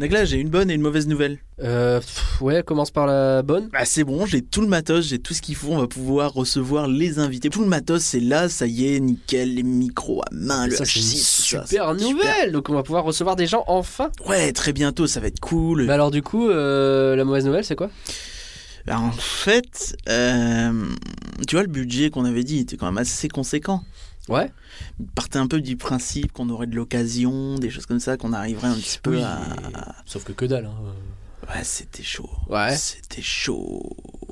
Nagla, j'ai une bonne et une mauvaise nouvelle. Euh, pff, ouais, commence par la bonne. Bah c'est bon, j'ai tout le matos, j'ai tout ce qu'il faut, on va pouvoir recevoir les invités. Tout le matos, c'est là, ça y est, nickel, les micros à main, le ça, c'est une H6, tout ça, super nouvelle. Donc, on va pouvoir recevoir des gens enfin. Ouais, très bientôt, ça va être cool. Mais alors, du coup, euh, la mauvaise nouvelle, c'est quoi? Bah, en fait, euh, tu vois, le budget qu'on avait dit était quand même assez conséquent. Ouais. Il partait un peu du principe qu'on aurait de l'occasion, des choses comme ça, qu'on arriverait un petit peu Oui. à... Sauf que que dalle. Hein. Ouais, c'était chaud. Ouais. C'était chaud.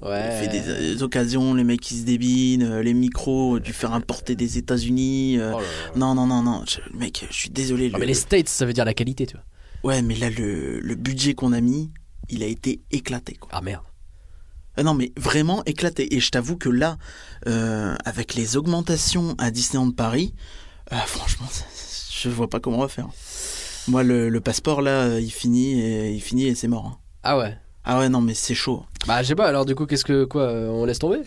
Ouais. On fait des, des occasions, les mecs qui se débinent, euh, les micros, du faire importer des États-Unis. euh, Oh. Non, non, non, non, je- mec, je suis désolé. Ah, mais les States, ça veut dire la qualité, tu vois. Ouais, mais là, le, le budget qu'on a mis, il a été éclaté, quoi. Ah merde. Ah non, mais vraiment éclaté. Et je t'avoue que là, euh, avec les augmentations à Disneyland Paris, euh, franchement, je vois pas comment on va faire. Moi, le, le passeport, là, il finit et, il finit et c'est mort. hein. Ah ouais. Ah ouais, non, mais c'est chaud. Bah, je sais pas, alors du coup, qu'est-ce que. Quoi euh, On laisse tomber?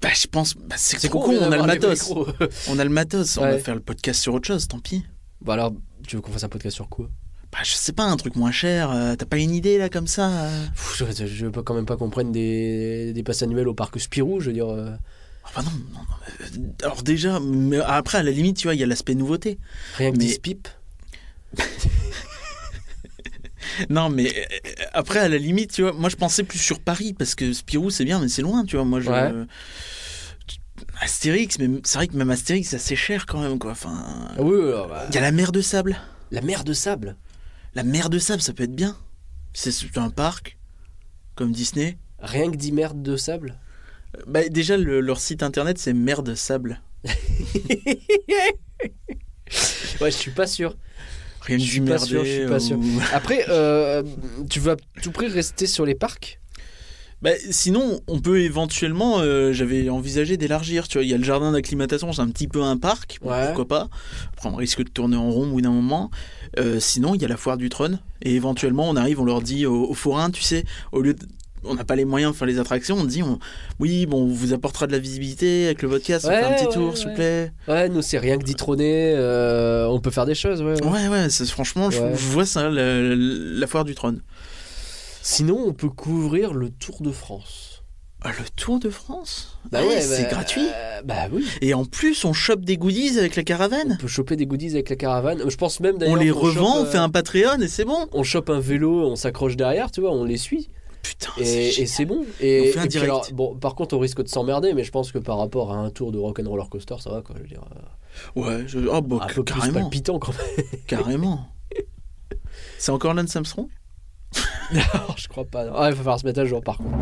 Bah, je pense, bah, c'est trop con, on a le d'avoir les matos. On a le matos, on va faire le podcast sur autre chose, tant pis. bah, alors, tu veux qu'on fasse un podcast sur quoi? Bah, je sais pas, un truc moins cher, euh, t'as pas une idée là comme ça euh Pff, je, je veux quand même pas qu'on prenne des, des passes annuelles au parc Spirou, je veux dire. euh, Ah bah non, non, non, Alors déjà, mais après à la limite, tu vois, il y a l'aspect nouveauté. rien que Mais- 10 pipes. Non, mais après à la limite, tu vois, moi je pensais plus sur Paris parce que Spirou c'est bien, mais c'est loin, tu vois. Moi je. Ouais. Astérix, mais c'est vrai que même Astérix c'est assez cher quand même, quoi. Enfin, Ah oui, bah, il y a la mer de sable. la mer de sable? La mer de sable, ça peut être bien. C'est un parc, comme Disney. Rien que 10 merdes de sable? Euh, Bah, déjà, le- leur site internet c'est mer de sable. Ouais, je suis pas sûr. Rien que du sûr, je suis pas sûr. ou- Après, euh, tu vas à tout prix rester sur les parcs? Bah, sinon, on peut éventuellement, euh, j'avais envisagé d'élargir, tu vois, il y a le jardin d'acclimatation, c'est un petit peu un parc, bon, Ouais. pourquoi pas. Après, on risque de tourner en rond au bout d'un moment. Euh, sinon, il y a la foire du trône, et éventuellement, on arrive, on leur dit aux, aux forains, tu sais, au lieu de... On n'a pas les moyens de faire les attractions, on dit, on... oui, bon, on vous apportera de la visibilité avec le podcast, on Ouais, fait un petit ouais, tour, ouais. s'il vous plaît. Ouais, nous, c'est rien que d'y trôner. euh, on peut faire des choses, ouais. ouais. Ouais, franchement, je, vois ça, la, la foire du trône. Sinon, on peut couvrir le Tour de France. Ah, le Tour de France? Bah Ouais, ouais, c'est bah, gratuit. euh, bah oui. Et en plus, on chope des goodies avec la On caravane. peut choper des goodies avec la caravane. Je pense même On d'ailleurs. les qu'on revend, chope, on fait euh, un Patreon et c'est bon. On chope un vélo, on s'accroche derrière, tu vois, on les suit. Putain, Et, c'est et c'est bon. Et, On fait un et direct. alors, bon, par contre, on risque de s'emmerder, mais je pense que par rapport à un tour de rock'n'roller coaster, ça va quoi. Je veux dire, euh, Ouais, je... oh, bah, un peu plus carrément. palpitant quand même. carrément. C'est encore Lance Armstrong? Non, je crois pas. Ah, il va falloir se mettre à jour par contre.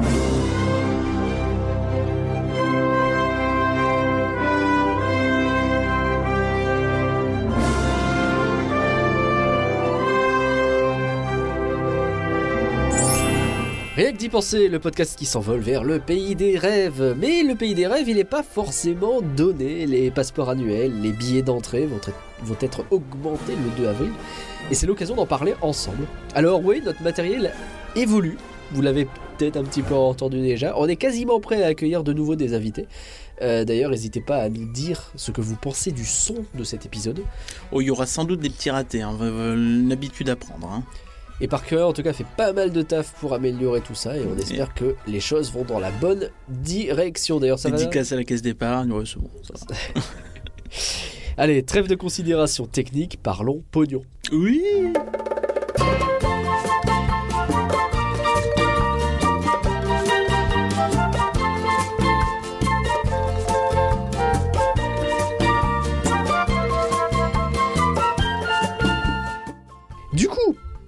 Rien que d'y penser, le podcast qui s'envole vers le pays des rêves. Mais le pays des rêves, il n'est pas forcément donné. Les passeports annuels, les billets d'entrée vont, être- vont être augmentés le 2 avril. Et c'est l'occasion d'en parler ensemble. Alors oui, notre matériel évolue. Vous l'avez peut-être un petit peu entendu déjà. On est quasiment prêt à accueillir de nouveau des invités. Euh, D'ailleurs, n'hésitez pas à nous dire ce que vous pensez du son de cet épisode. Oh, il y aura sans doute des petits ratés, hein. va- va- une habitude à prendre. Hein. Et Parker, en tout cas, fait pas mal de taf pour améliorer tout ça. Et on espère que les choses vont dans la bonne direction. D'ailleurs, ça va Dédicace à la caisse d'épargne, ouais, c'est bon. Ça va. Allez, trêve de considération technique, parlons pognon. Oui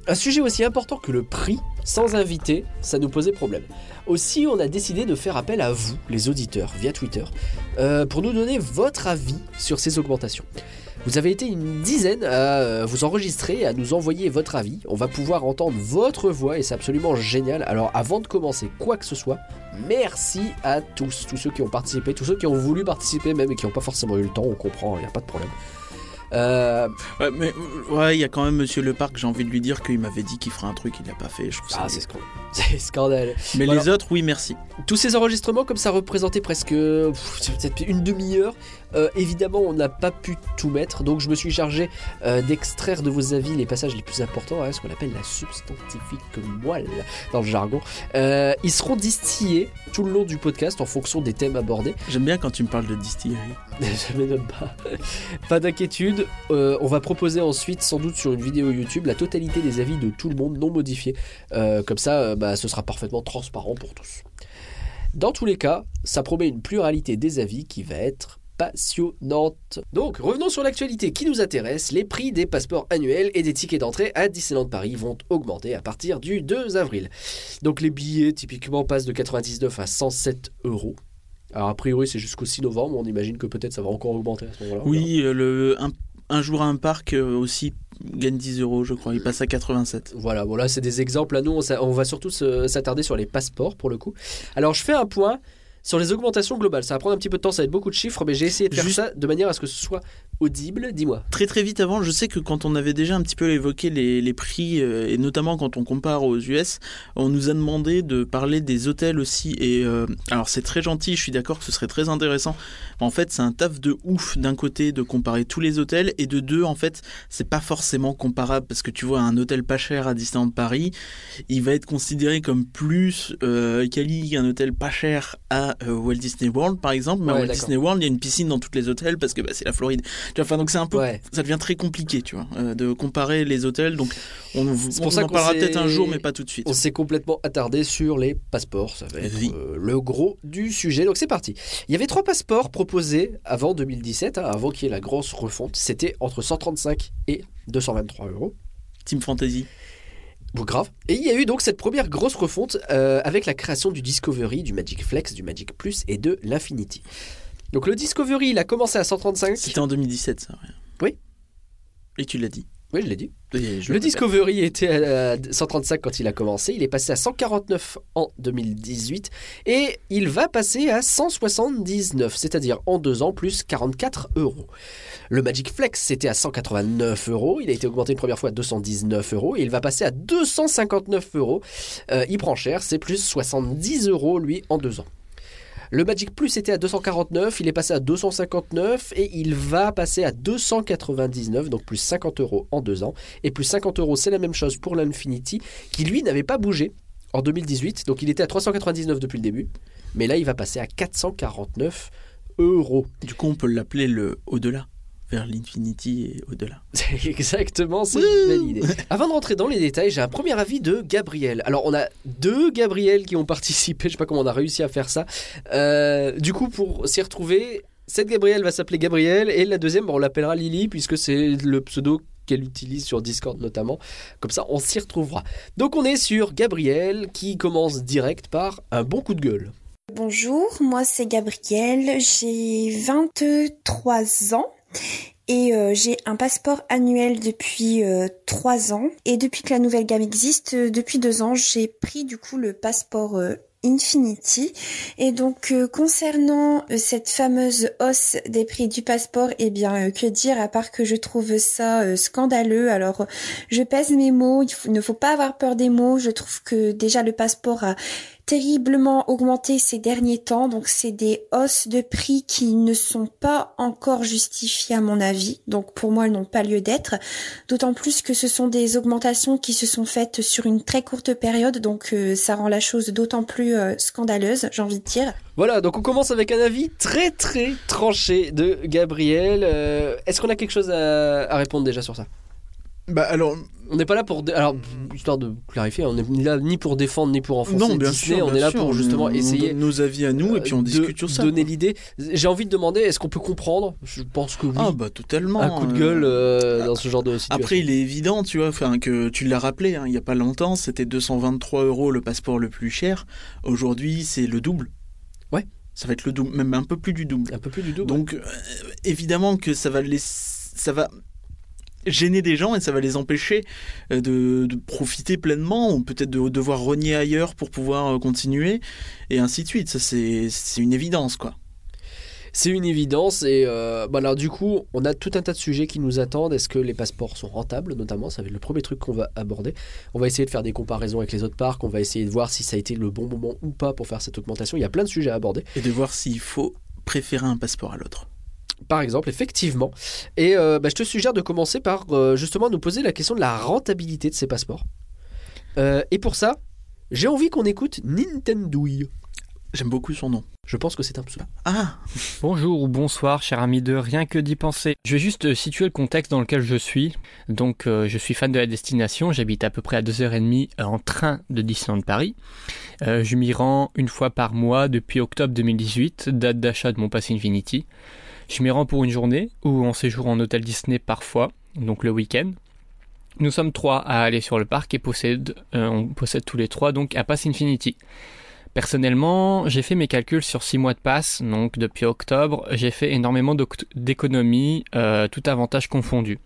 un sujet aussi important que le prix, sans invité, ça nous posait problème. Aussi, on a décidé de faire appel à vous, les auditeurs, via Twitter, euh, pour nous donner votre avis sur ces augmentations. Vous avez été une dizaine à euh, vous enregistrer à nous envoyer votre avis. On va pouvoir entendre votre voix et c'est absolument génial. Alors avant de commencer quoi que ce soit, merci à tous, tous ceux qui ont participé, tous ceux qui ont voulu participer même et qui n'ont pas forcément eu le temps, on comprend, il n'y a pas de problème. Euh, Ouais, mais ouais, il y a quand même Monsieur Le Parc, j'ai envie de lui dire qu'il m'avait dit qu'il ferait un truc, il l'a pas fait. Je trouve ça. ah, c'est scandale. C'est scandale. mais Voilà. les autres, oui, merci. Tous ces enregistrements, comme ça représentait presque pff, une demi-heure, Euh, évidemment, on n'a pas pu tout mettre, donc je me suis chargé euh, d'extraire de vos avis les passages les plus importants, hein, ce qu'on appelle la substantifique moelle dans le jargon. Euh, ils seront distillés tout le long du podcast en fonction des thèmes abordés. J'aime bien quand tu me parles de distillerie. Je m'étonne pas. Pas d'inquiétude. On va proposer ensuite, sans doute sur une vidéo YouTube, la totalité des avis de tout le monde non modifiés. Comme ça, bah, ce sera parfaitement transparent pour tous. Dans tous les cas, ça promet une pluralité des avis qui va être passionnante. Donc, revenons sur l'actualité qui nous intéresse. Les prix des passeports annuels et des tickets d'entrée à Disneyland Paris vont augmenter à partir du 2 avril. Donc, les billets typiquement passent de 99 à 107 euros. Alors, a priori, c'est jusqu'au 6 novembre. On imagine que peut-être ça va encore augmenter à ce moment-là. Oui, euh, le, un, un jour à un parc euh, aussi gagne 10 euros, je crois. Il passe à 87. Voilà, voilà, c'est des exemples. Là, nous, on, va surtout s'attarder sur les passeports pour le coup. Alors, je fais un point sur les augmentations globales. Ça va prendre un petit peu de temps, ça va être beaucoup de chiffres, mais j'ai essayé de faire Juste- ça de manière à ce que ce soit audible. Dis-moi. Très très vite avant, je sais que quand on avait déjà un petit peu évoqué les, les prix, euh, et notamment quand on compare aux US, on nous a demandé de parler des hôtels aussi. Et euh, alors c'est très gentil, je suis d'accord que ce serait très intéressant. En fait, c'est un taf de ouf d'un côté de comparer tous les hôtels, et de deux, en fait, c'est pas forcément comparable parce que tu vois, un hôtel pas cher à Disneyland Paris, il va être considéré comme plus euh, quali qu'un hôtel pas cher à euh, Walt Disney World par exemple. Mais à Walt. Disney World, il y a une piscine dans tous les hôtels parce que bah, c'est la Floride. Tu vois, donc c'est un peu Ouais. ça devient très compliqué, tu vois, euh, de comparer les hôtels. Donc, on, on pour ça en parlera peut-être un jour, mais pas tout de suite. On s'est complètement attardé sur les passeports. Ça va être Oui. euh, le gros du sujet. Donc, c'est parti. Il y avait trois passeports proposés avant 2017, hein, avant qu'il y ait la grosse refonte. C'était entre 135 et 223 euros. Team Fantasy. Bon, grave. Et il y a eu donc cette première grosse refonte euh, avec la création du Discovery, du Magic Flex, du Magic Plus et de l'Infinity. Donc le Discovery, il a commencé à 135. C'était en 2017, ça. ouais. Oui. Et tu l'as dit. Oui, je l'ai dit. Et je Le. Discovery était à 135 quand il a commencé. Il est passé à 149 en 2018. Et il va passer à 179, c'est-à-dire en deux ans plus 44 euros. Le Magic Flex, c'était à 189 euros. Il a été augmenté une première fois à 219 euros. Et il va passer à 259 euros. Euh, il prend cher, c'est plus 70 euros, lui, en deux ans. Le Magic Plus était à 249, il est passé à 259 et il va passer à 299, donc plus 50 euros en deux ans. Et plus 50 euros, c'est la même chose pour l'Infinity, qui lui n'avait pas bougé en 2018, donc il était à 399 depuis le début, mais là il va passer à 449 euros. Du coup, on peut l'appeler le au-delà, vers l'infinity et au-delà. C'est Exactement, c'est une belle idée. Avant de rentrer dans les détails, j'ai un premier avis de Gabriel. Alors, on a deux Gabriel qui ont participé, je sais pas comment on a réussi à faire ça. Euh, du coup, pour s'y retrouver, cette Gabriel va s'appeler Gabriel et la deuxième, bon, on l'appellera Lily puisque c'est le pseudo qu'elle utilise sur Discord notamment. Comme ça, on s'y retrouvera. Donc, on est sur Gabriel qui commence direct par un bon coup de gueule. Bonjour, moi c'est Gabrielle, j'ai 23 ans et euh, j'ai un passeport annuel depuis euh, 3 ans. Et depuis que la nouvelle gamme existe, euh, depuis 2 ans, j'ai pris du coup le passeport euh, Infinity. Et donc concernant cette fameuse hausse des prix du passeport, eh bien que dire à part que je trouve ça scandaleux. Alors je pèse mes mots, il ne faut pas avoir peur des mots. Je trouve que déjà le passeport a terriblement augmenté ces derniers temps, donc c'est des hausses de prix qui ne sont pas encore justifiées à mon avis, donc pour moi elles n'ont pas lieu d'être, d'autant plus que ce sont des augmentations qui se sont faites sur une très courte période, donc euh, ça rend la chose d'autant plus euh, scandaleuse, j'ai envie de dire. Voilà, donc on commence avec un avis très très tranché de Gabriel. Euh, Est-ce qu'on a quelque chose à, à répondre déjà sur ça? Bah alors, On n'est pas là pour. Alors, histoire de clarifier, on n'est là ni pour défendre ni pour enfoncer non, bien Disney, sûr. on est là sûr, pour justement on- on essayer. donne nos avis à nous et puis on euh, discute de sur ça. Donner l'idée. J'ai envie de demander, est-ce qu'on peut comprendre? Je pense que oui. Ah bah totalement. un coup de euh, gueule euh, dans ce genre de situation. Après, il est évident, tu vois, que tu l'as rappelé, hein, il n'y a pas longtemps, c'était 223 euros le passeport le plus cher. Aujourd'hui, c'est le double. Ouais. Ça va être le double, même un peu plus du double. un peu plus du double. Donc, euh, évidemment que ça va les, ça va gêner des gens et ça va les empêcher euh, de, de profiter pleinement ou peut-être de devoir renier ailleurs pour pouvoir euh, continuer et ainsi de suite. Ça, c'est c'est une évidence, quoi. C'est une évidence et euh, bah alors du coup on a tout un tas de sujets qui nous attendent. Est-ce que les passeports sont rentables notamment? Ça va être le premier truc qu'on va aborder. On va essayer de faire des comparaisons avec les autres parcs. On va essayer de voir si ça a été le bon moment ou pas pour faire cette augmentation. Il y a plein de sujets à aborder. Et de voir s'il faut préférer un passeport à l'autre. Par exemple, effectivement. Et euh, bah, je te suggère de commencer par euh, justement nous poser la question de la rentabilité de ces passeports. Euh, et pour ça, j'ai envie qu'on écoute Nintendo. J'aime beaucoup son nom. Je pense que c'est un pseudo. Ah Bonjour ou bonsoir, cher ami de Rien que d'y penser. Je vais juste situer le contexte dans lequel je suis. Donc, euh, je suis fan de la destination. J'habite à peu près à 2h30 euh, en train de Disneyland Paris. Euh, je m'y rends une fois par mois depuis octobre 2018, date d'achat de mon pass Infinity. Je m'y rends pour une journée ou en séjour en hôtel Disney parfois, donc le week-end. Nous sommes trois à aller sur le parc et possède, euh, on possède tous les trois donc un pass Infinity. Personnellement, j'ai fait mes calculs sur 6 mois de passe, donc depuis octobre, j'ai fait énormément d'économies, euh, tout avantage confondu.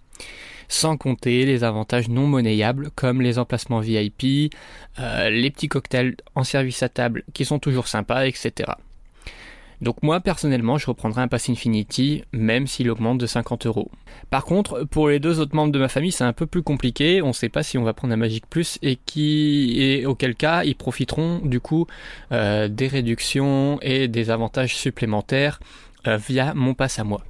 Sans compter les avantages non monnayables comme les emplacements VIP, euh, les petits cocktails en service à table qui sont toujours sympas, etc. Donc moi personnellement je reprendrai un pass Infinity même s'il augmente de 50 euros. Par contre pour les deux autres membres de ma famille c'est un peu plus compliqué, on ne sait pas si on va prendre un Magic Plus et qui et auquel cas ils profiteront du coup euh, des réductions et des avantages supplémentaires euh, via mon pass à moi.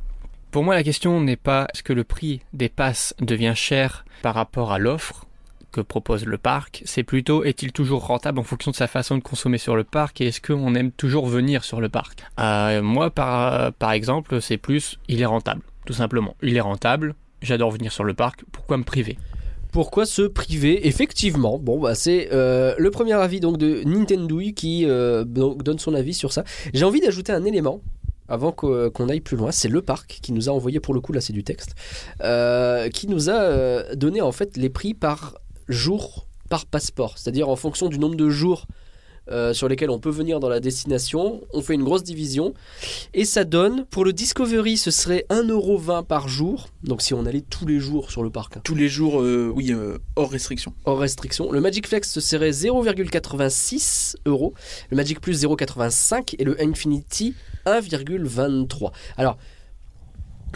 Pour moi la question n'est pas est-ce que le prix des passes devient cher par rapport à l'offre que propose le parc, c'est plutôt est-il toujours rentable en fonction de sa façon de consommer sur le parc et est-ce qu'on aime toujours venir sur le parc? Euh, Moi, par, par exemple, c'est plus il est rentable, tout simplement. Il est rentable, j'adore venir sur le parc, pourquoi me priver? Pourquoi se priver? Effectivement, bon, bah, c'est euh, le premier avis donc de Nintendo qui euh, donne son avis sur ça. J'ai envie d'ajouter un élément avant qu'o- qu'on aille plus loin. C'est le parc qui nous a envoyé, pour le coup, là c'est du texte, qui nous a donné en fait les prix par jour par passeport, c'est-à-dire en fonction du nombre de jours. euh, sur lesquels on peut venir dans la destination, on fait une grosse division et ça donne pour le Discovery ce serait 1,20€ par jour, donc si on allait tous les jours sur le parc. hein Tous les jours, euh, oui, euh, hors restriction. hors restriction. Le Magic Flex ce serait 0,86 euros, le Magic Plus 0,85 et le Infinity 1,23. Alors,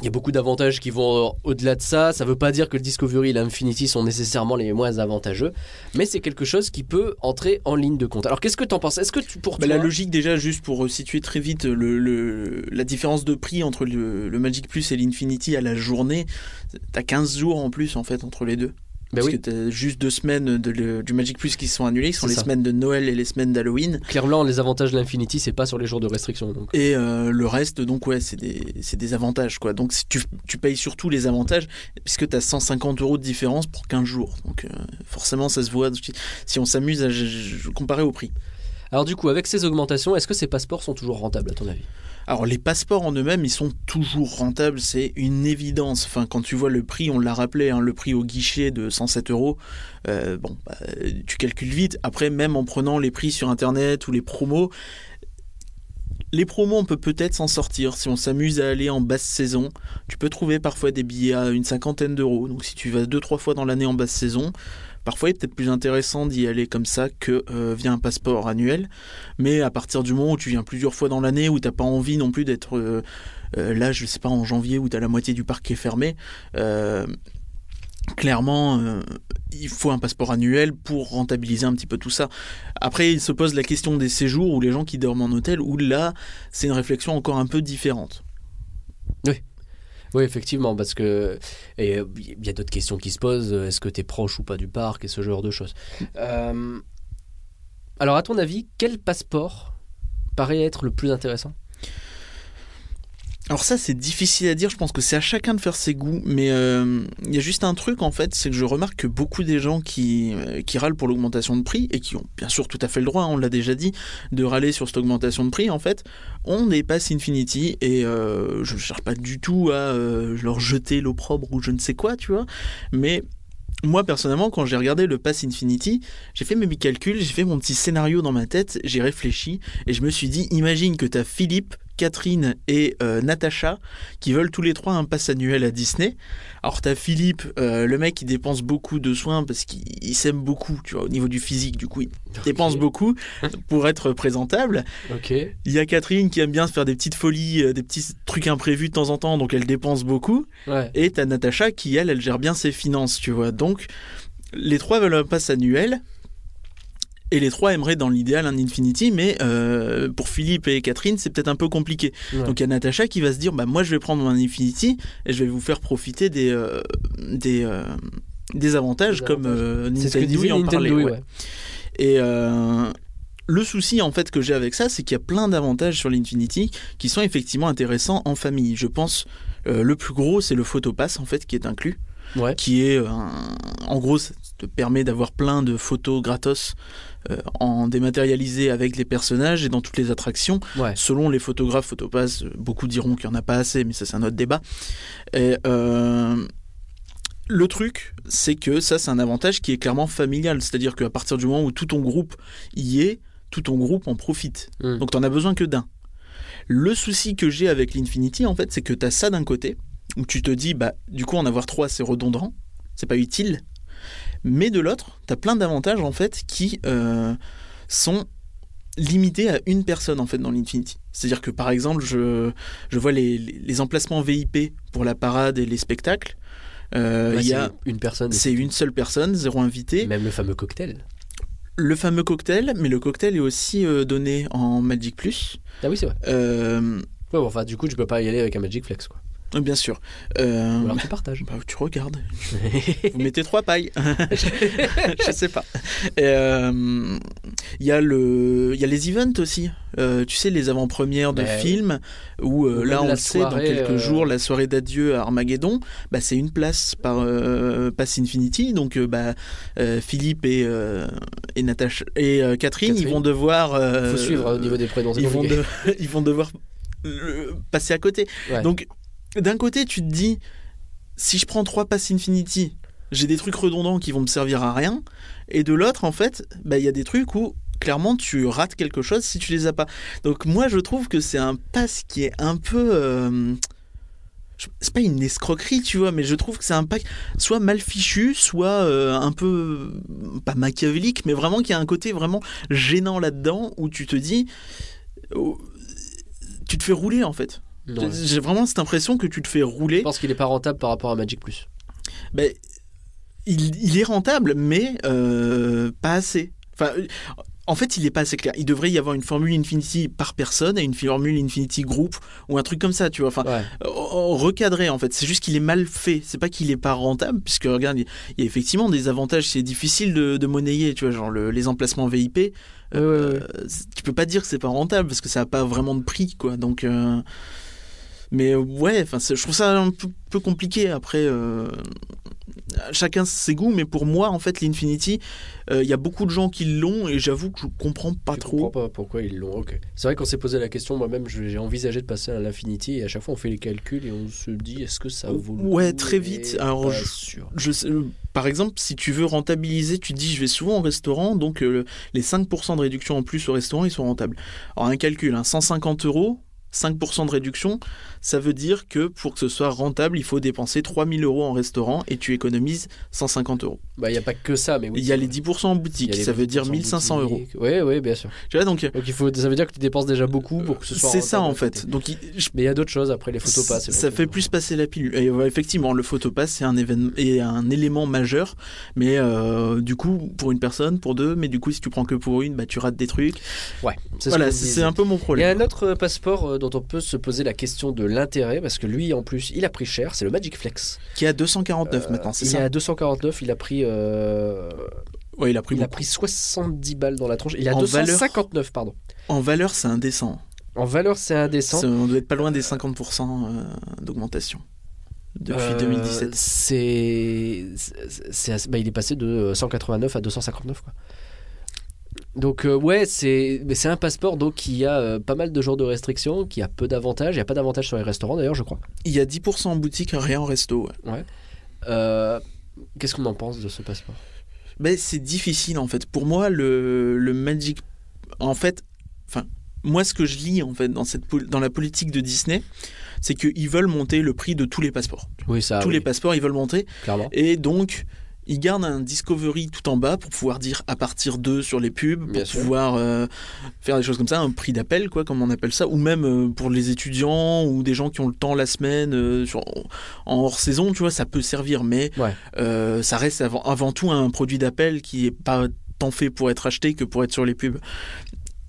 il y a beaucoup d'avantages qui vont au-delà de ça. Ça ne veut pas dire que le Discovery et l'Infinity sont nécessairement les moins avantageux, mais c'est quelque chose qui peut entrer en ligne de compte. Alors, qu'est-ce que tu en penses? Est-ce que tu, pour Bah, toi, la logique déjà, juste pour situer très vite le, le- la différence de prix entre le, le Magic Plus et l'Infinity à la journée, t'as 15 jours en plus en fait entre les deux. Bah Parce oui. que t'as juste deux semaines de le- du Magic Plus qui sont annulées, qui sont les ça. semaines de Noël et les semaines d'Halloween. clairement, les avantages de l'Infinity, c'est pas sur les jours de restriction. Donc. Et euh, le reste, donc ouais, c'est des, des avantages quoi. Donc si tu, tu payes surtout les avantages, puisque tu as 150 euros de différence pour 15 jours. Donc euh, forcément, ça se voit si on s'amuse à comparer au prix. Alors, du coup, avec ces augmentations, est-ce que ces passeports sont toujours rentables à ton avis? Alors les passeports en eux-mêmes, ils sont toujours rentables, c'est une évidence. Enfin, quand tu vois le prix, on l'a rappelé, hein, le prix au guichet de 107 euros, euh, bon, bah, tu calcules vite. Après, même en prenant les prix sur Internet ou les promos, les promos, on peut peut-être s'en sortir. Si on s'amuse à aller en basse saison, tu peux trouver parfois des billets à une cinquantaine d'euros. Donc si tu vas deux, trois fois dans l'année en basse saison, parfois il est peut-être plus intéressant d'y aller comme ça que euh, via un passeport annuel. Mais à partir du moment où tu viens plusieurs fois dans l'année, où t'as pas envie non plus d'être euh, euh, là, je sais pas, en janvier, où t'as la moitié du parc qui est fermé, clairement, il faut un passeport annuel pour rentabiliser un petit peu tout ça. Après, il se pose la question des séjours ou les gens qui dorment en hôtel, où là, c'est une réflexion encore un peu différente. Oui, effectivement, parce que et, euh, il y a d'autres questions qui se posent. euh, Est-ce que tu es proche ou pas du parc et ce genre de choses. Euh, alors, à ton avis, quel passeport paraît être le plus intéressant? Alors ça, c'est difficile à dire. Je pense que c'est à chacun de faire ses goûts. Mais euh, il y a juste un truc, en fait, c'est que je remarque que beaucoup des gens qui, euh, qui râlent pour l'augmentation de prix, et qui ont bien sûr tout à fait le droit, hein, on l'a déjà dit, de râler sur cette augmentation de prix, en fait, ont des passes Infinity. Et euh, je ne cherche pas du tout à leur jeter l'opprobre ou je ne sais quoi, tu vois. Mais moi, personnellement, quand j'ai regardé le Pass Infinity, j'ai fait mes calculs, j'ai fait mon petit scénario dans ma tête, j'ai réfléchi, et je me suis dit, imagine que tu as Philippe, Catherine et euh, Natacha qui veulent tous les trois un pass annuel à Disney. Alors t'as Philippe, euh, le mec qui dépense beaucoup de soins parce qu'il il s'aime beaucoup, tu vois, au niveau du physique, du coup il dépense beaucoup pour être présentable. Ok. Il y a Catherine qui aime bien se faire des petites folies, euh, des petits trucs imprévus de temps en temps, donc elle dépense beaucoup. Ouais. Et t'as Natacha qui, elle, elle gère bien ses finances, tu vois. Donc, les trois veulent un pass annuel. Et les trois aimeraient dans l'idéal un Infinity, mais euh, pour Philippe et Catherine, c'est peut-être un peu compliqué. Ouais. Donc il y a Natacha qui va se dire bah, Moi, je vais prendre mon Infinity et je vais vous faire profiter des, euh, des, euh, des avantages Des comme avantages. C'est ce que Nintendo disait en Nintendo, parlait, ouais. ouais. Et le souci en fait que j'ai avec ça, c'est qu'il y a plein d'avantages sur l'Infinity qui sont effectivement intéressants en famille. Je pense le plus gros, c'est le photopass en fait qui est inclus, Ouais. qui est euh, en gros ça te permet d'avoir plein de photos gratos euh, en dématérialisé avec les personnages et dans toutes les attractions. Ouais. Selon les photographes Photopass, euh, beaucoup diront qu'il n'y en a pas assez, mais ça c'est un autre débat. Et, euh, le truc, c'est que ça c'est un avantage qui est clairement familial, c'est-à-dire qu'à partir du moment où tout ton groupe y est, tout ton groupe en profite. Mm. Donc t'en as besoin que d'un. Le souci que j'ai avec l'Infinity, en fait, c'est que tu as ça d'un côté, où tu te dis, bah, du coup, en avoir trois, c'est redondant, c'est pas utile. Mais de l'autre, tu as plein d'avantages, en fait, qui euh, sont limités à une personne, en fait, dans l'Infinity. C'est-à-dire que, par exemple, je, je vois les, les- emplacements VIP pour la parade et les spectacles. Euh, Ouais, il y a, une personne. c'est une seule personne, zéro invité. Même le fameux cocktail. Le fameux cocktail, mais le cocktail est aussi euh, donné en Magic Plus. Ah oui, c'est vrai. Euh, Ouais, bon, enfin, du coup, tu peux pas y aller avec un Magic Flex, quoi. Bien sûr. Euh, Ou alors tu partages. bah, tu regardes. Vous mettez trois pailles. Je sais pas. Et, euh, Il y, a le... il y a les events aussi. Euh, tu sais, les avant-premières de Bah films où là, on le sait, dans quelques jours, la soirée d'adieu à Armageddon, bah, c'est une place par Pass Infinity. Donc, bah, Philippe et, et, Natacha, et Catherine, Catherine. ils vont devoir. Faut suivre au niveau des prénoms. ils vont, de- ils vont devoir passer à côté. Ouais. Donc, d'un côté, tu te dis, si je prends trois passes Infinity, j'ai des trucs redondants qui vont me servir à rien. Et de l'autre, en fait, bah, il y a des trucs où clairement tu rates quelque chose si tu les as pas. Donc, moi, je trouve que c'est un pass qui est un peu. euh, c'est pas une escroquerie, tu vois, mais je trouve que c'est un pack soit mal fichu, soit euh, un peu pas machiavélique, mais vraiment qu'il y a un côté vraiment gênant là-dedans où tu te dis, oh, tu te fais rouler en fait. Ouais. J'ai vraiment cette impression que tu te fais rouler. Je pense qu'il est pas rentable par rapport à Magic Plus? Ben, il, il est rentable, mais euh, pas assez. Enfin, euh, en fait, il est pas assez clair. Il devrait y avoir une formule Infinity par personne et une formule Infinity groupe ou un truc comme ça, tu vois. Enfin, Ouais. euh, recadré en fait. C'est juste qu'il est mal fait. C'est pas qu'il est pas rentable, puisque regarde, il y a effectivement des avantages. C'est difficile de, de monnayer, tu vois, genre le- les emplacements VIP. euh, Ouais, ouais, c'est- Tu peux pas dire que c'est pas rentable parce que ça a pas vraiment de prix, quoi. Donc. euh, mais ouais, enfin, je trouve ça un peu, peu compliqué. Après, euh, chacun ses goûts, mais pour moi, en fait, l'Infinity, euh, il y a beaucoup de gens qui l'ont et j'avoue que je comprends pas Je trop. comprends pas pourquoi ils l'ont. Ok. C'est vrai qu'on s'est posé la question. Moi-même, je- j'ai envisagé de passer à l'Infinity et à chaque fois on fait les calculs et on se dit est-ce que ça vaut le Ouais, coup très vite. Alors, je- sûr. Je par exemple, si tu veux rentabiliser, tu te dis je vais souvent au restaurant, donc euh, les 5% de réduction en plus au restaurant, ils sont rentables. Alors un calcul, hein, 150 euros, 5% de réduction, ça veut dire que pour que ce soit rentable, il faut dépenser 3000 euros en restaurant et tu économises 150 euros. Bah, il n'y a pas que ça, mais oui. il y a les vrai. 10% en boutique, ça veut dire 10% 1500 euros. Ouais, ouais, bien sûr. Tu vois, donc euh, Donc il faut, ça veut dire que tu dépenses déjà beaucoup pour que ce soit. c'est ça en fait. Donc il- je Mais il y a d'autres choses après les photos pas. ça fait plus passer la pilule. Et ouais, effectivement, le photopass c'est un événement et un élément majeur, mais euh, du coup pour une personne, pour deux, mais du coup si tu prends que pour une, bah tu rates des trucs. Ouais. c'est ce Voilà, c'est un peu mon Il y a problème. un autre passeport euh, dont on peut se poser la question de l'intérêt parce que lui en plus il a pris cher, c'est le Magic Flex. Qui est à 249 maintenant, c'est Il est ça à 249, il a pris euh, Ouais, il a pris il a pris 70 balles dans la tronche. Il valeur 259 pardon. En valeur, c'est indécent. En valeur c'est indécent. On doit être pas loin des 50% euh, d'augmentation depuis Euh, 2017. C'est, c'est- c'est assez- bah, il est passé de 189 à 259 quoi. Donc euh, ouais, c'est mais c'est un passeport donc qui a euh, pas mal de jours de restrictions, qui a peu d'avantages. Il y a pas d'avantages sur les restaurants d'ailleurs, je crois. Il y a 10% en boutique, rien en resto. ouais. Euh, Qu'est-ce qu'on en pense de ce passeport? Ben, c'est difficile en fait. Pour moi, le, le Magic. En fait, enfin, moi, ce que je lis en fait dans, cette, dans la politique de Disney, c'est qu'ils veulent monter le prix de tous les passeports. Oui, ça. tous oui, les passeports, ils veulent monter. clairement. Et donc, ils gardent un Discovery tout en bas pour pouvoir dire à partir d'eux sur les pubs, pour pouvoir euh, faire des choses comme ça, un prix d'appel, quoi, comme on appelle ça, ou même euh, pour les étudiants ou des gens qui ont le temps la semaine euh, sur, en hors saison, tu vois, ça peut servir, mais Ouais. ça reste avant, avant tout un produit d'appel qui est pas tant fait pour être acheté que pour être sur les pubs.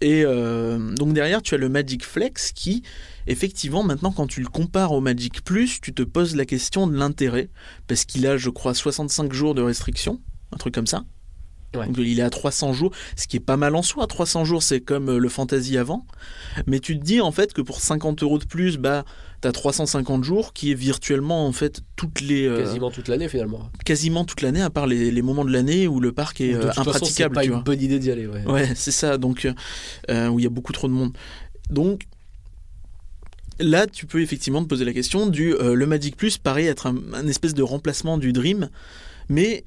Et donc derrière, tu as le Magic Flex qui, effectivement, maintenant, quand tu le compares au Magic Plus, tu te poses la question de l'intérêt. Parce qu'il a, je crois, 65 jours de restriction, un truc comme ça. Ouais. Donc il est à 300 jours, ce qui est pas mal en soi. 300 jours, c'est comme euh, le Fantasy avant. Mais tu te dis, en fait, que pour 50 euros de plus, bah, t'as 350 jours, qui est virtuellement, en fait, toutes les... euh, Quasiment toute l'année finalement. quasiment toute l'année, à part les, les moments de l'année où le parc est de euh, façon, c'est impraticable. pas tu une vois. bonne idée d'y aller. Ouais. Ouais, c'est ça, donc euh, où il y a beaucoup trop de monde. Donc là, tu peux effectivement te poser la question du euh, le Magic Plus paraît être un, un espèce de remplacement du Dream, mais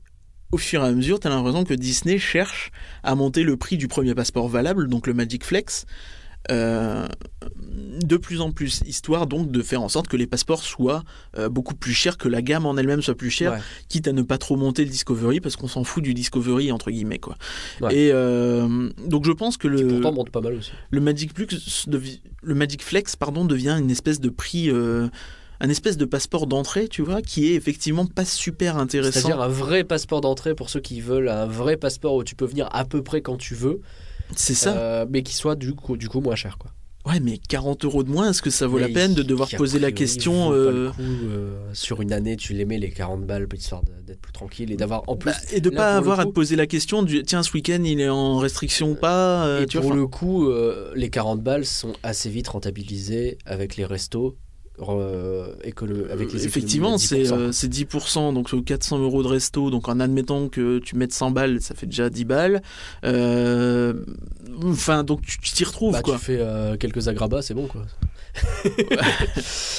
au fur et à mesure, tu as l'impression que Disney cherche à monter le prix du premier passeport valable, donc le Magic Flex. Euh, de plus en plus, histoire donc de faire en sorte que les passeports soient euh, beaucoup plus chers, que la gamme en elle-même soit plus chère, Ouais. quitte à ne pas trop monter le Discovery parce qu'on s'en fout du Discovery entre guillemets quoi. Ouais. Et euh, donc je pense que le, pourtant monte pas mal aussi. le Magic Plus, le Magic Flex pardon devient une espèce de prix, un espèce de passeport d'entrée, tu vois, qui est effectivement pas super intéressant. C'est-à-dire un vrai passeport d'entrée pour ceux qui veulent un vrai passeport où tu peux venir à peu près quand tu veux, C'est ça. euh, mais qui soit du coup, du coup moins cher. Quoi. Ouais, mais 40 euros de moins, est-ce que ça vaut la peine de devoir poser la question euh, coup, euh, Sur une année, tu les mets les 40 balles histoire d'être plus tranquille et d'avoir en plus. bah, et de là, pas avoir à te poser la question du tiens ce week-end il est en restriction ou pas et tu pour vois, le coup, les 40 balles sont assez vite rentabilisées avec les restos. Euh, écono- avec les Effectivement, économies de c'est 10%. euh, c'est 10%, donc euh, 400 euros de resto. Donc en admettant que tu mettes 100 balles, ça fait déjà 10 balles. Euh, Enfin, donc tu t'y retrouves Bah, quoi. tu fais euh, quelques agrabats, c'est bon quoi.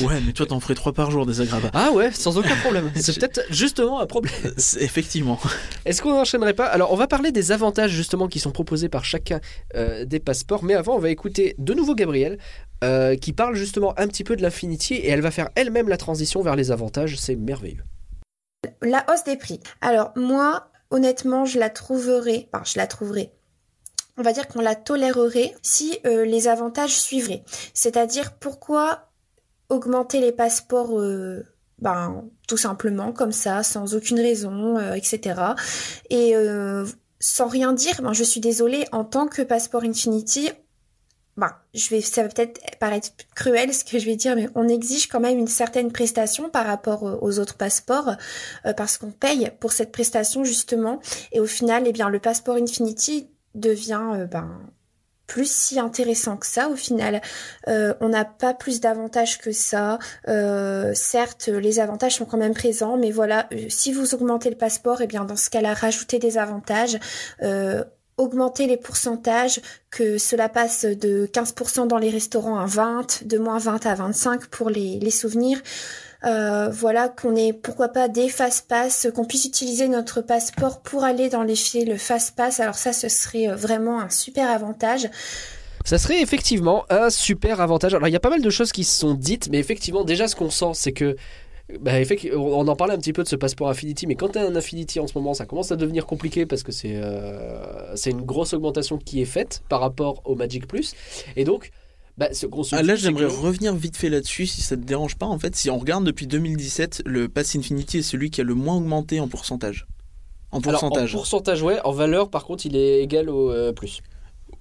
Ouais, mais toi t'en ferais 3 par jour des agrabats. Ah ouais, sans aucun problème. C'est peut-être justement un problème. Effectivement. Est-ce qu'on n'enchaînerait pas? Alors, on va parler des avantages justement qui sont proposés par chacun euh, des passeports. Mais avant, on va écouter de nouveau Gabriel euh, qui parle justement un petit peu de l'Infinity et elle va faire elle-même la transition vers les avantages. C'est merveilleux. La hausse des prix. Alors moi, honnêtement, je la trouverais, enfin je la trouverais. On va dire qu'on la tolérerait si euh, les avantages suivraient. C'est-à-dire pourquoi augmenter les passeports euh, ben, tout simplement comme ça, sans aucune raison, etc. Et sans rien dire, ben, je suis désolée, en tant que passeport Infinity, ben, je vais, ça va peut-être paraître cruel ce que je vais dire, mais on exige quand même une certaine prestation par rapport euh, aux autres passeports euh, parce qu'on paye pour cette prestation justement. Et au final, eh bien, le passeport Infinity devient euh, ben, plus si intéressant que ça au final. Euh, on n'a pas plus d'avantages que ça. Euh, certes, les avantages sont quand même présents, mais voilà, euh, si vous augmentez le passeport, eh bien dans ce cas-là, rajoutez des avantages. Augmenter les pourcentages, que cela passe de 15% dans les restaurants à 20, de moins 20 à 25 pour les, les souvenirs. Euh, voilà, qu'on ait pourquoi pas des fast-pass, qu'on puisse utiliser notre passeport pour aller dans les fils fast-pass. Alors ça, ce serait euh, vraiment un super avantage. Ça serait effectivement un super avantage. Alors, il y a pas mal de choses qui se sont dites, mais effectivement, déjà, ce qu'on sent, c'est que. Bah, on en parlait un petit peu de ce passeport Infinity, mais quand tu as un Infinity en ce moment, ça commence à devenir compliqué parce que c'est euh, une grosse augmentation qui est faite par rapport au Magic Plus. Et donc, bah, ce Ah, là, j'aimerais que- revenir vite fait là-dessus, si ça te dérange pas. En fait, si on regarde depuis 2017, le Pass Infinity est celui qui a le moins augmenté en pourcentage. En Alors, pourcentage. en pourcentage, ouais. En valeur, par contre, il est égal au euh, plus.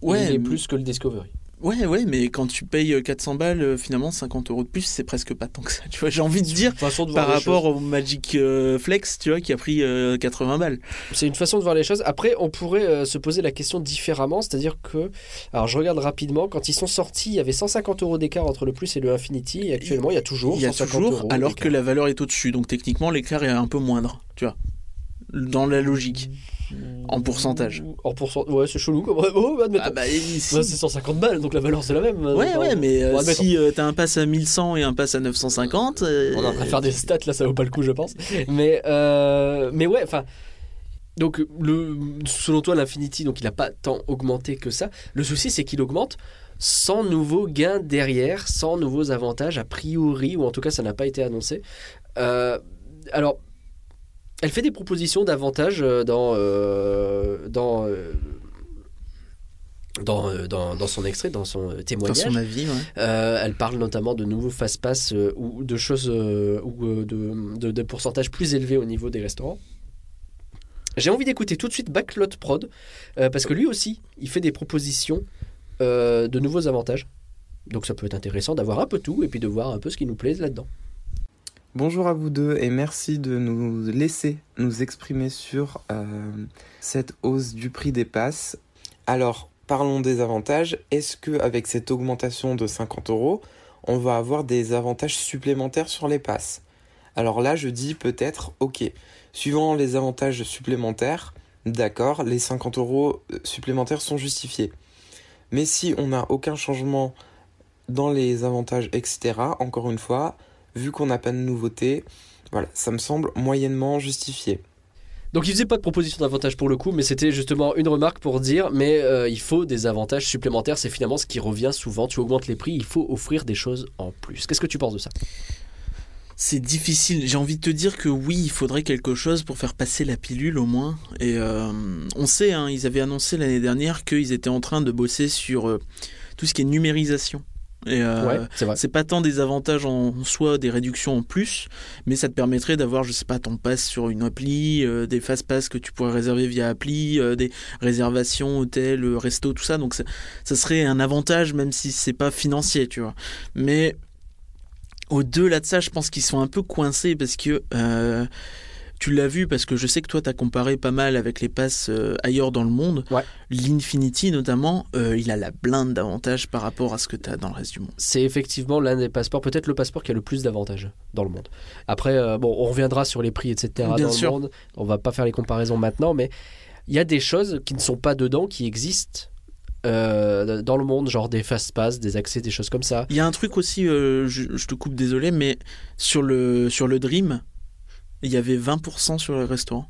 ouais, il est mais- plus que le Discovery. Ouais, ouais, mais quand tu payes euh, 400 balles, euh, finalement, 50 euros de plus, c'est presque pas tant que ça. Tu vois, j'ai envie de dire. Façon de voir Par rapport au Magic euh, Flex, tu vois, qui a pris euh, 80 balles. C'est une façon de voir les choses. Après, on pourrait euh, se poser la question différemment, c'est-à-dire que, alors je regarde rapidement, quand ils sont sortis, il y avait 150 euros d'écart entre le Plus et le Infinity, et actuellement il y a toujours Il y a 150 toujours, euros alors que la valeur est au-dessus. Donc techniquement, l'écart est un peu moindre, tu vois. Dans la logique. En pourcentage. En pourcentage, ouais, c'est chelou. Comme... Oh, admettons. Ah bah, si- Ouais, c'est 150 balles, donc la valeur c'est la même. Ouais, Enfin, ouais, mais euh, bon, admettons. si euh, t'as un pass à 1100 et un pass à 950. euh, On est en train de faire des stats là, ça vaut pas le coup, je pense. Mais, euh, mais ouais, enfin. Donc, le, selon toi, l'Infinity, donc il n'a pas tant augmenté que ça. Le souci, c'est qu'il augmente sans nouveaux gains derrière, sans nouveaux avantages, a priori, ou en tout cas, ça n'a pas été annoncé. Euh, alors, elle fait des propositions d'avantages euh, dans, euh, dans, euh, dans, dans, dans son extrait, dans son euh, Dans témoignage. son avis, ouais. Euh, elle parle notamment de nouveaux fast-pass ou de choses ou de, de, de pourcentages plus élevés au niveau des restaurants. J'ai envie d'écouter tout de suite Backlot Prod, parce que lui aussi, il fait des propositions de nouveaux avantages. Donc ça peut être intéressant d'avoir un peu tout et puis de voir un peu ce qui nous plaît là-dedans. Bonjour à vous deux et merci de nous laisser nous exprimer sur euh, cette hausse du prix des passes. Alors, parlons des avantages. Est-ce que avec cette augmentation de 50 euros, on va avoir des avantages supplémentaires sur les passes? Alors là, je dis peut-être, ok, suivant les avantages supplémentaires, d'accord, les 50 euros supplémentaires sont justifiés. Mais si on n'a aucun changement dans les avantages, etc., encore une fois, vu qu'on n'a pas de nouveauté, voilà, ça me semble moyennement justifié. Donc il faisait pas de proposition d'avantage pour le coup, mais c'était justement une remarque pour dire, mais euh, il faut des avantages supplémentaires, c'est finalement ce qui revient souvent, tu augmentes les prix, il faut offrir des choses en plus. Qu'est-ce que tu penses de ça? C'est difficile. J'ai envie de te dire que oui, il faudrait quelque chose pour faire passer la pilule au moins. Et euh, on sait, hein, ils avaient annoncé l'année dernière qu'ils étaient en train de bosser sur euh, tout ce qui est numérisation. Et euh, Ouais, c'est pas tant des avantages en soi, des réductions en plus, mais ça te permettrait d'avoir, je sais pas, ton pass sur une appli, euh, des fast pass que tu pourrais réserver via appli, euh, des réservations, hôtel, euh, resto, tout ça. Donc ça, ça serait un avantage, même si c'est pas financier, tu vois. Mais au-delà de ça, je pense qu'ils sont un peu coincés parce que tu l'as vu, parce que je sais que toi, tu as comparé pas mal avec les passes euh, ailleurs dans le monde. Ouais. L'Infinity, notamment, euh, il a la blinde d'avantages par rapport à ce que tu as dans le reste du monde. C'est effectivement l'un des passeports, peut-être le passeport qui a le plus d'avantages dans le monde. Après, euh, bon, on reviendra sur les prix, etc. Bien dans sûr. le monde. On va pas faire les comparaisons maintenant, mais il y a des choses qui ne sont pas dedans, qui existent euh, dans le monde, genre des fast pass, des accès, des choses comme ça. Il y a un truc aussi, euh, je, je te coupe, désolé, mais sur le, sur le Dream, il y avait 20% sur les restaurants.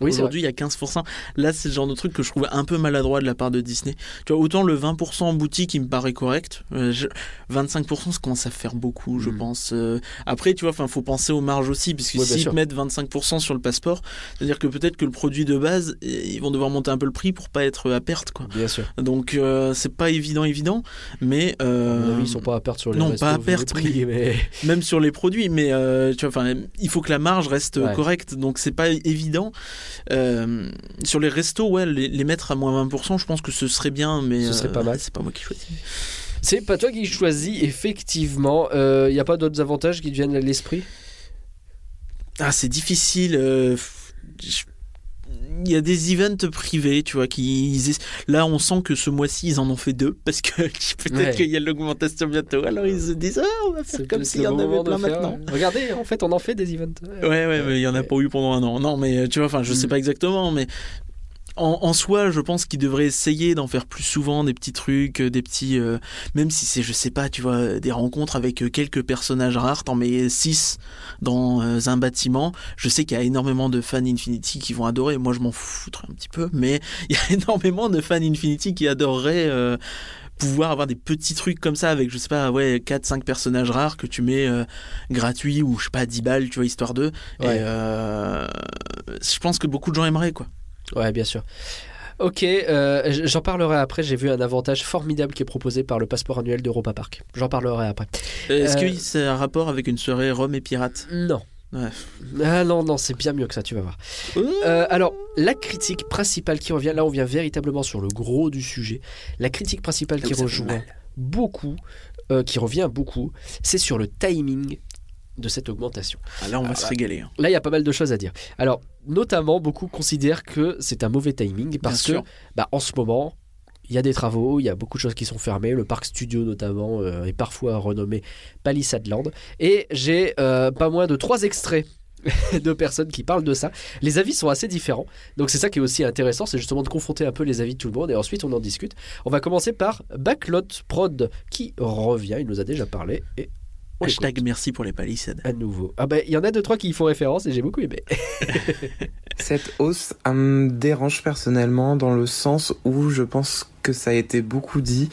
Oui. Aujourd'hui, il y a 15%. Là, c'est le genre de truc que je trouve un peu maladroit de la part de Disney. Tu vois, autant le 20% en boutique, il me paraît correct. euh, je- 25%, ça commence à faire beaucoup, je Mm. pense. Euh, après, tu vois, enfin, faut penser aux marges aussi, puisque Ouais, s'ils te mettent 25% sur le passeport, c'est-à-dire que peut-être que le produit de base, eh, ils vont devoir monter un peu le prix pour pas être à perte, quoi. Bien sûr. Donc, euh, c'est pas évident, évident, mais euh, avis, ils sont pas à perte sur les non, pas à perte, prix, mais... même sur les produits, mais euh, tu vois, il faut que la marge reste Ouais. correcte, donc c'est pas évident. Euh, sur les restos, ouais, les, les mettre à moins 20%, je pense que ce serait bien, mais Ce serait euh, pas mal. C'est pas moi qui choisis. C'est pas toi qui choisis, effectivement. Il n'y a pas d'autres avantages qui te viennent à l'esprit? Ah, c'est difficile. euh, je- Il y a des events privés, tu vois, qui là on sent que ce mois-ci ils en ont fait deux parce que peut-être Ouais. qu'il y a l'augmentation bientôt. Alors ils se disent ah on va faire comme s'il y en avait plein faire- maintenant. Regardez, en fait, on en fait des events. Ouais, ouais, mais il y en a pas eu pendant un an. Non, mais tu vois, enfin, je sais Mm. pas exactement, mais en, en soi, je pense qu'ils devraient essayer d'en faire plus souvent des petits trucs, euh, des petits, euh, même si c'est, je sais pas, tu vois, des rencontres avec euh, quelques personnages rares. T'en mets six dans euh, un bâtiment. Je sais qu'il y a énormément de fans Infinity qui vont adorer. Moi, je m'en foutre un petit peu, mais il y a énormément de fans Infinity qui adoreraient. euh, pouvoir avoir des petits trucs comme ça avec je sais pas ouais 4 5 personnages rares que tu mets euh, gratuits ou je sais pas 10 balles tu vois histoire d'eux Ouais. et euh, je pense que beaucoup de gens aimeraient quoi. Ouais, bien sûr. Ok, euh, j'en parlerai après. J'ai vu un avantage formidable qui est proposé par le passeport annuel d'Europa Park. J'en parlerai après. Est-ce Euh, que c'est un rapport avec une soirée Rome et pirates? Non. Ouais. Ah non, non, c'est bien mieux que ça, tu vas voir. Euh, alors, la critique principale qui revient, là on vient véritablement sur le gros du sujet. La critique principale où qui rejoint beaucoup, euh, qui revient beaucoup, c'est sur le timing de cette augmentation. Ah, là on va Ah, se régaler. hein. Là, il y a pas mal de choses à dire. Alors, notamment, beaucoup considèrent que c'est un mauvais timing parce que, bah, en ce moment, il y a des travaux, il y a beaucoup de choses qui sont fermées. Le parc studio, notamment, euh, est parfois renommé Palisade Land. Et j'ai euh, pas moins de trois extraits de personnes qui parlent de ça. Les avis sont assez différents. Donc, c'est ça qui est aussi intéressant, c'est justement de confronter un peu les avis de tout le monde et ensuite on en discute. On va commencer par Backlot Prod qui revient. Il nous a déjà parlé et Hashtag merci pour les palissades. à nouveau. Ah ben, il y en a deux trois qui y font référence et j'ai beaucoup aimé. Cette hausse elle me dérange personnellement dans le sens où je pense que ça a été beaucoup dit,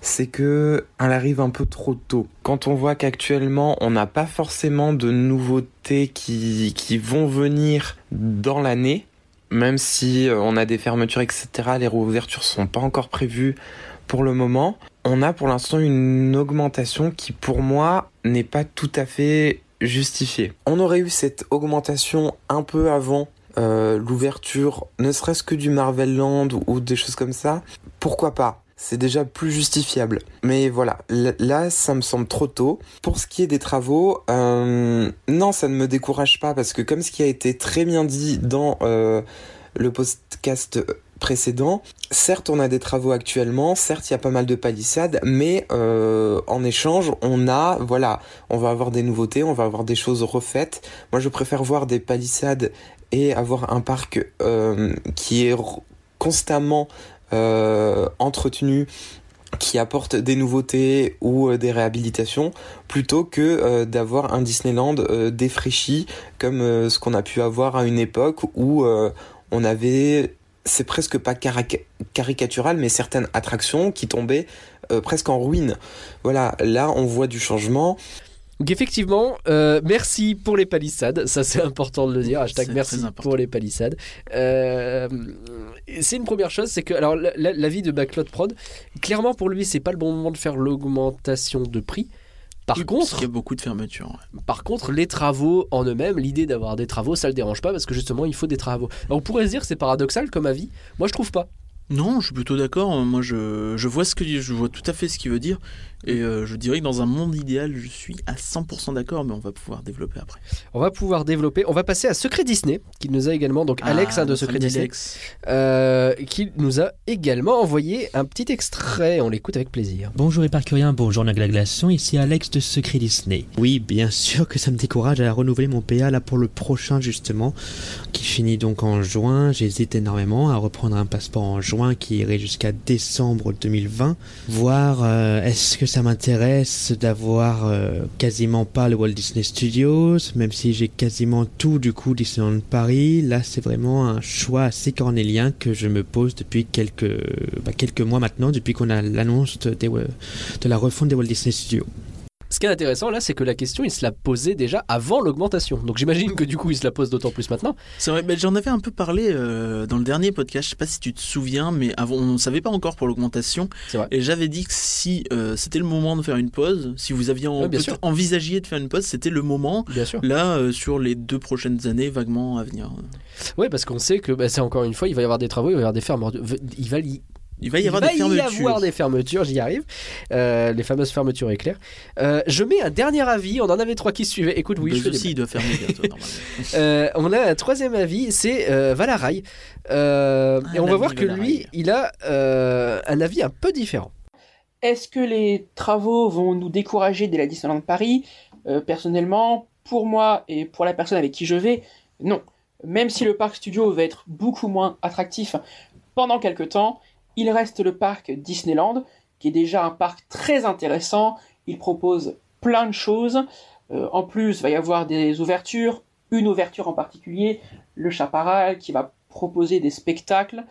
c'est que elle arrive un peu trop tôt. Quand on voit qu'actuellement on n'a pas forcément de nouveautés qui, qui vont venir dans l'année, même si euh, on a des fermetures etc, les réouvertures sont pas encore prévues pour le moment, on a pour l'instant une augmentation qui pour moi n'est pas tout à fait justifiée. On aurait eu cette augmentation un peu avant euh, l'ouverture, ne serait-ce que du Marvel Land ou, des choses comme ça, pourquoi pas? C'est déjà plus justifiable. Mais voilà, là, ça me semble trop tôt. Pour ce qui est des travaux, euh, non, ça ne me décourage pas parce que comme ce qui a été très bien dit dans euh, le podcast certes, on a des travaux actuellement, certes, il y a pas mal de palissades, mais euh, en échange, on a, voilà, on va avoir des nouveautés, on va avoir des choses refaites. Moi, je préfère voir des palissades et avoir un parc euh, qui est constamment euh, entretenu qui apporte des nouveautés ou des réhabilitations plutôt que d'avoir un Disneyland défraîchi comme ce qu'on a pu avoir à une époque où on avait c'est presque pas caricatural mais certaines attractions qui tombaient euh, presque en ruine. Voilà, là on voit du changement. Donc effectivement, euh, merci pour les palissades, ça c'est important de le dire, hashtag C'est merci pour les palissades. Euh, c'est une première chose, c'est que alors la- la- l'avis de Backlot Prod, clairement pour lui c'est pas le bon moment de faire l'augmentation de prix. Par contre, y a beaucoup de fermetures. ouais. par contre, les travaux en eux-mêmes, l'idée d'avoir des travaux, ça le dérange pas parce que justement il faut des travaux. Alors, on pourrait se dire que c'est paradoxal comme avis, moi je trouve pas. Non, je suis plutôt d'accord. Moi, je, je vois ce que je vois tout à fait ce qu'il veut dire, et euh, je dirais que dans un monde idéal, je suis à 100% d'accord, mais on va pouvoir développer après. On va pouvoir développer, on va passer à Secret Disney, qui nous a également, donc Alex Ah, hein, de Secret Disney, Alex. euh, qui nous a également envoyé un petit extrait, on l'écoute avec plaisir. Bonjour Éparcurien, bonjour Nagla Glaçon, ici Alex de Secret Disney. Oui, bien sûr que ça me décourage à renouveler mon PA là pour le prochain justement, qui finit donc en juin. J'hésite énormément à reprendre un passeport en juin qui irait jusqu'à décembre 2020. Voir euh, est-ce que ça m'intéresse d'avoir euh, quasiment pas le Walt Disney Studios, même si j'ai quasiment tout du coup Disneyland Paris. Là, c'est vraiment un choix assez cornélien que je me pose depuis quelques, bah, quelques mois maintenant, depuis qu'on a l'annonce de, de la refonte des Walt Disney Studios. Ce qui est intéressant là, c'est que la question, il se la posait déjà avant l'augmentation. Donc j'imagine que du coup, il se la pose d'autant plus maintenant. C'est vrai, mais j'en avais un peu parlé euh, dans le dernier podcast. Je sais pas si tu te souviens, mais avant, on ne savait pas encore pour l'augmentation. C'est vrai. Et j'avais dit que si euh, c'était le moment de faire une pause, si vous aviez en- Ouais, envisagé de faire une pause, c'était le moment. Bien sûr. Là, euh, sur les deux prochaines années, vaguement à venir. Ouais, parce qu'on sait que bah, c'est encore une fois, il va y avoir des travaux, il va y avoir des fermetures. Il va y Il va y avoir il des fermetures. y avoir des fermetures, j'y arrive. Euh, les fameuses fermetures éclairs. Euh, je mets un dernier avis, on en avait trois qui suivaient. Écoute, oui, je fais aussi, il doit fermer bientôt, normalement. Euh, on a un troisième avis, c'est euh, Valarai. Euh, Ah, et on va voir que lui, il a euh, un avis un peu différent. Est-ce que les travaux vont nous décourager dès la Disneyland Paris? Euh, Personnellement, pour moi et pour la personne avec qui je vais, non. Même si le parc studio va être beaucoup moins attractif pendant quelques temps, il reste le parc Disneyland, qui est déjà un parc très intéressant. Il propose plein de choses. Euh, en plus, il va y avoir des ouvertures, une ouverture en particulier, le Chaparral, qui va proposer des spectacles.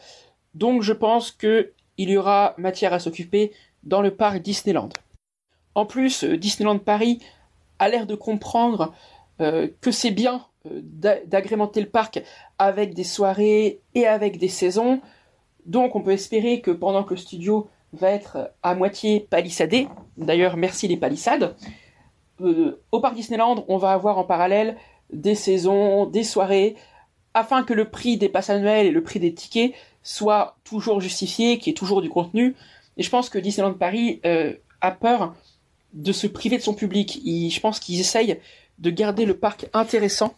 Donc je pense que il y aura matière à s'occuper dans le parc Disneyland. En plus, euh, Disneyland Paris a l'air de comprendre euh, que c'est bien d'a- d'agrémenter le parc avec des soirées et avec des saisons. Donc on peut espérer que pendant que le studio va être à moitié palissadé, d'ailleurs merci les palissades, euh, au parc Disneyland on va avoir en parallèle des saisons, des soirées, afin que le prix des passes annuelles et le prix des tickets soit toujours justifié, qu'il y ait toujours du contenu. Et je pense que Disneyland Paris euh, a peur de se priver de son public. Je pense qu'ils essayent de garder le parc intéressant.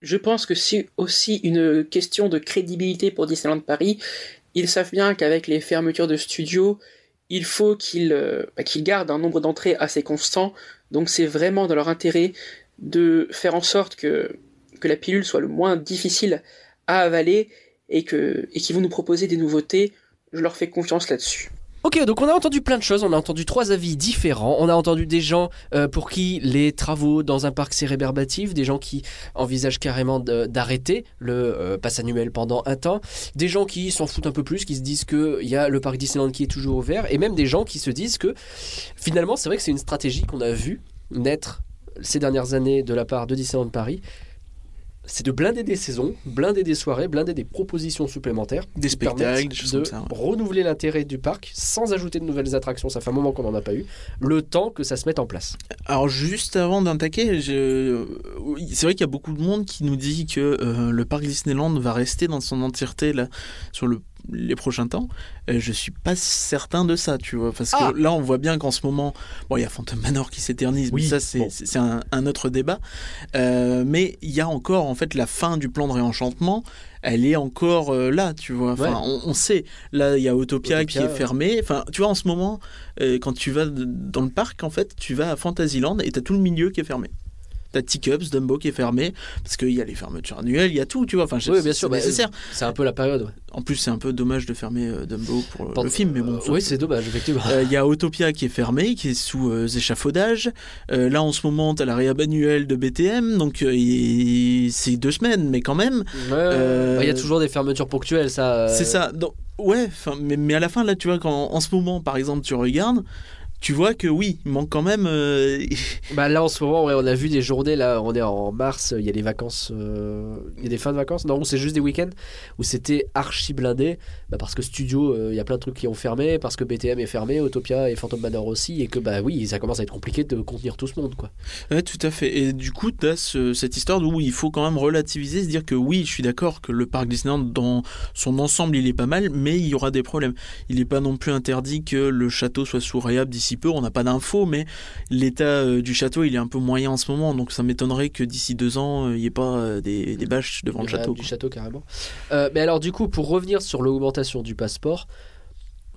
Je pense que c'est aussi une question de crédibilité pour Disneyland Paris. Ils savent bien qu'avec les fermetures de studios, il faut qu'ils euh, bah, qu'ils gardent un nombre d'entrées assez constant. Donc c'est vraiment dans leur intérêt de faire en sorte que, que la pilule soit le moins difficile à avaler et que et qu'ils vont nous proposer des nouveautés. Je leur fais confiance là-dessus. Ok, donc on a entendu plein de choses, on a entendu trois avis différents, on a entendu des gens euh, pour qui les travaux dans un parc c'est rébarbatif, des gens qui envisagent carrément d'arrêter le euh, pass annuel pendant un temps, des gens qui s'en foutent un peu plus, qui se disent qu'il y a le parc Disneyland qui est toujours ouvert, et même des gens qui se disent que finalement c'est vrai que c'est une stratégie qu'on a vue naître ces dernières années de la part de Disneyland Paris. C'est de blinder des saisons, blinder des soirées, blinder des propositions supplémentaires. Des spectacles, des choses de comme ça. ouais. renouveler l'intérêt du parc sans ajouter de nouvelles attractions. Ça fait un moment qu'on n'en a pas eu. Le temps que ça se mette en place. Alors juste avant d'attaquer, je- c'est vrai qu'il y a beaucoup de monde qui nous dit que euh, le parc Disneyland va rester dans son entièreté là sur le les prochains temps. Euh, je suis pas certain de ça, tu vois, parce que Ah là on voit bien qu'en ce moment, bon, il y a Phantom Manor qui s'éternise, Oui, mais ça c'est bon. un, un autre débat. Euh, mais il y a encore en fait la fin du plan de réenchantement. Elle est encore euh, là, tu vois. Enfin, Ouais. on, on sait. Là, il y a Autopia, qui est ouais. fermé. Enfin, tu vois, en ce moment, euh, quand tu vas dans le parc, en fait, tu vas à Fantasyland et t'as tout le milieu qui est fermé. T'as Teacups, Dumbo qui est fermé, parce qu'il y a les fermetures annuelles, il y a tout, tu vois. Enfin, Oui, bien sûr, bah, nécessaire. C'est un peu la période. ouais. En plus, c'est un peu dommage de fermer euh, Dumbo pour le- film, mais bon. Euh, oui, c'est dommage, effectivement. Euh, Il y a Autopia qui est fermé, qui est sous échafaudage. Là, en ce moment, t'as la réhab annuelle de BTM, donc c'est deux semaines, mais quand même. Ouais, bah, Il y a toujours des fermetures ponctuelles, ça. C'est ça. Donc, ouais, mais, mais à la fin, là, tu vois, quand en ce moment, par exemple, tu regardes, tu vois que oui, il manque quand même. euh, Bah là en ce moment, ouais, on a vu des journées, là on est en mars, il y a des vacances, euh, il y a des fins de vacances, non, c'est juste des week-ends où c'était archi blindé, bah, parce que Studio, euh, il y a plein de trucs qui ont fermé, parce que BTM est fermé, Autopia et Phantom Manor aussi, et que bah oui, ça commence à être compliqué de contenir tout ce monde quoi. Ouais, tout à fait. Et du coup, tu as cette histoire où il faut quand même relativiser, se dire que oui, je suis d'accord que le parc Disneyland, dans son ensemble, il est pas mal, mais il y aura des problèmes. Il n'est pas non plus interdit que le château soit sous réhab peu. On n'a pas d'infos, mais l'état euh, du château, il est un peu moyen en ce moment. Donc ça m'étonnerait que d'ici deux ans, euh, il n'y ait pas euh, des, des bâches devant le château. Du quoi. château carrément. Euh, mais alors du coup, pour revenir sur l'augmentation du passeport,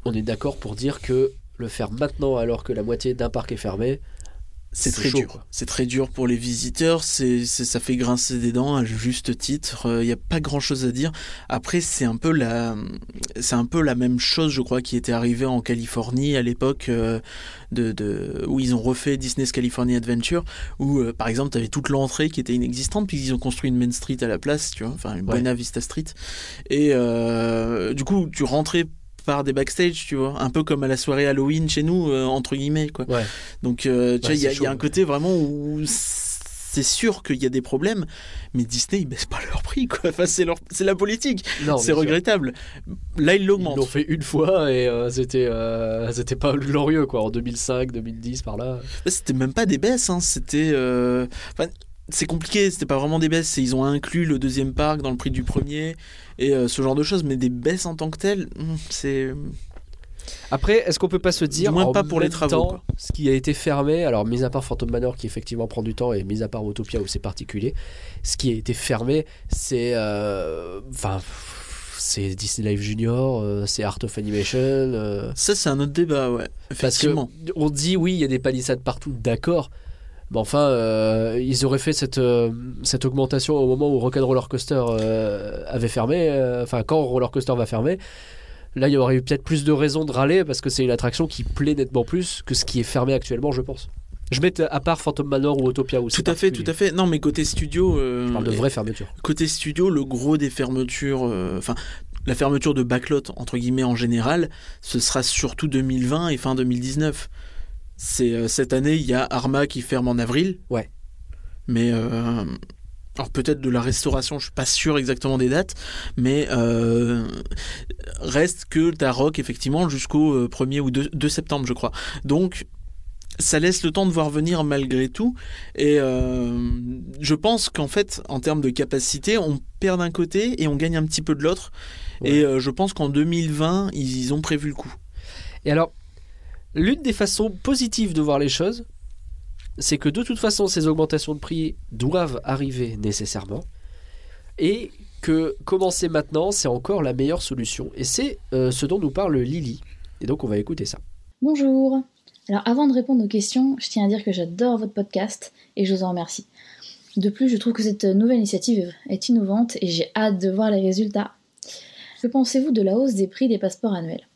on est d'accord pour dire que le faire maintenant alors que la moitié d'un parc est fermé, C'est très chaud, dur. C'est très dur pour les visiteurs. C'est, ça fait grincer des dents à juste titre. Il n'y a pas grand chose à dire. Après, c'est un peu la, c'est un peu la même chose, je crois, qui était arrivée en Californie à l'époque euh, de, de, où ils ont refait Disney's California Adventure, où euh, par exemple, tu avais toute l'entrée qui était inexistante, puis ils ont construit une Main Street à la place, tu vois, enfin une Ouais. Buena Vista Street. Et euh, du coup, tu rentrais par des backstage, tu vois, un peu comme à la soirée Halloween chez nous, euh, entre guillemets, quoi. Ouais. Donc, euh, tu vois, Ouais, il y, a- c'est il y a chaud, un côté vraiment où c'est sûr qu'il y a des problèmes, mais Disney, ils baissent pas leur prix, quoi. Enfin, c'est leur, c'est la politique. Non, c'est regrettable. Là, ils Ils l'augmentent. l'ont fait une fois et euh, c'était euh, c'était pas glorieux quoi en 2005 2010 par là. Là, C'était même pas des baisses, hein. C'était. euh, enfin, c'est compliqué, c'était pas vraiment des baisses. Ils ont inclus le deuxième parc dans le prix du premier et euh, ce genre de choses, mais des baisses en tant que telles, hmm, c'est. Après, est-ce qu'on peut pas se dire Du moins en pas pour les travaux, temps, quoi. ce qui a été fermé, alors mis à part Phantom Manor qui effectivement prend du temps et mis à part Utopia où c'est particulier, ce qui a été fermé, c'est euh, enfin c'est Disney Life Junior, euh, c'est Art of Animation. euh, Ça, c'est un autre débat, ouais. Parce que Effectivement. on dit oui, il y a des palissades partout, d'accord. Enfin, euh, ils auraient fait cette, euh, cette augmentation au moment où Rock'n'Roller Roller Coaster euh, avait fermé. Enfin, quand Roller Coaster va fermer. Là, il y aurait eu peut-être plus de raisons de râler parce que c'est une attraction qui plaît nettement plus que ce qui est fermé actuellement, je pense. Je mets à part Phantom Manor ou Utopia où Tout à fait, tout à fait. Non, mais côté studio. Je parle de vraies fermetures. Côté studio, le gros des fermetures, enfin, la fermeture de backlot, entre guillemets, en général, ce sera surtout 2020 et fin 2019. C'est euh, cette année, il y a Arma qui ferme en avril. Ouais. Mais euh, alors peut-être de la restauration, je suis pas sûr exactement des dates, mais euh, reste que t'as Rock effectivement jusqu'au euh, 1er ou 2, 2 septembre, je crois. Donc ça laisse le temps de voir venir malgré tout. Et euh, je pense qu'en fait, en termes de capacité, on perd d'un côté et on gagne un petit peu de l'autre. Ouais. Et euh, je pense qu'en 2020, ils ont prévu le coup. Et alors, l'une des façons positives de voir les choses, c'est que de toute façon, ces augmentations de prix doivent arriver nécessairement. Et que commencer maintenant, c'est encore la meilleure solution. Et c'est euh, ce dont nous parle Lily. Et donc, on va écouter ça. Bonjour. Alors avant de répondre aux questions, je tiens à dire que j'adore votre podcast et je vous en remercie. De plus, je trouve que cette nouvelle initiative est innovante et j'ai hâte de voir les résultats. Que pensez-vous de la hausse des prix des passeports annuels?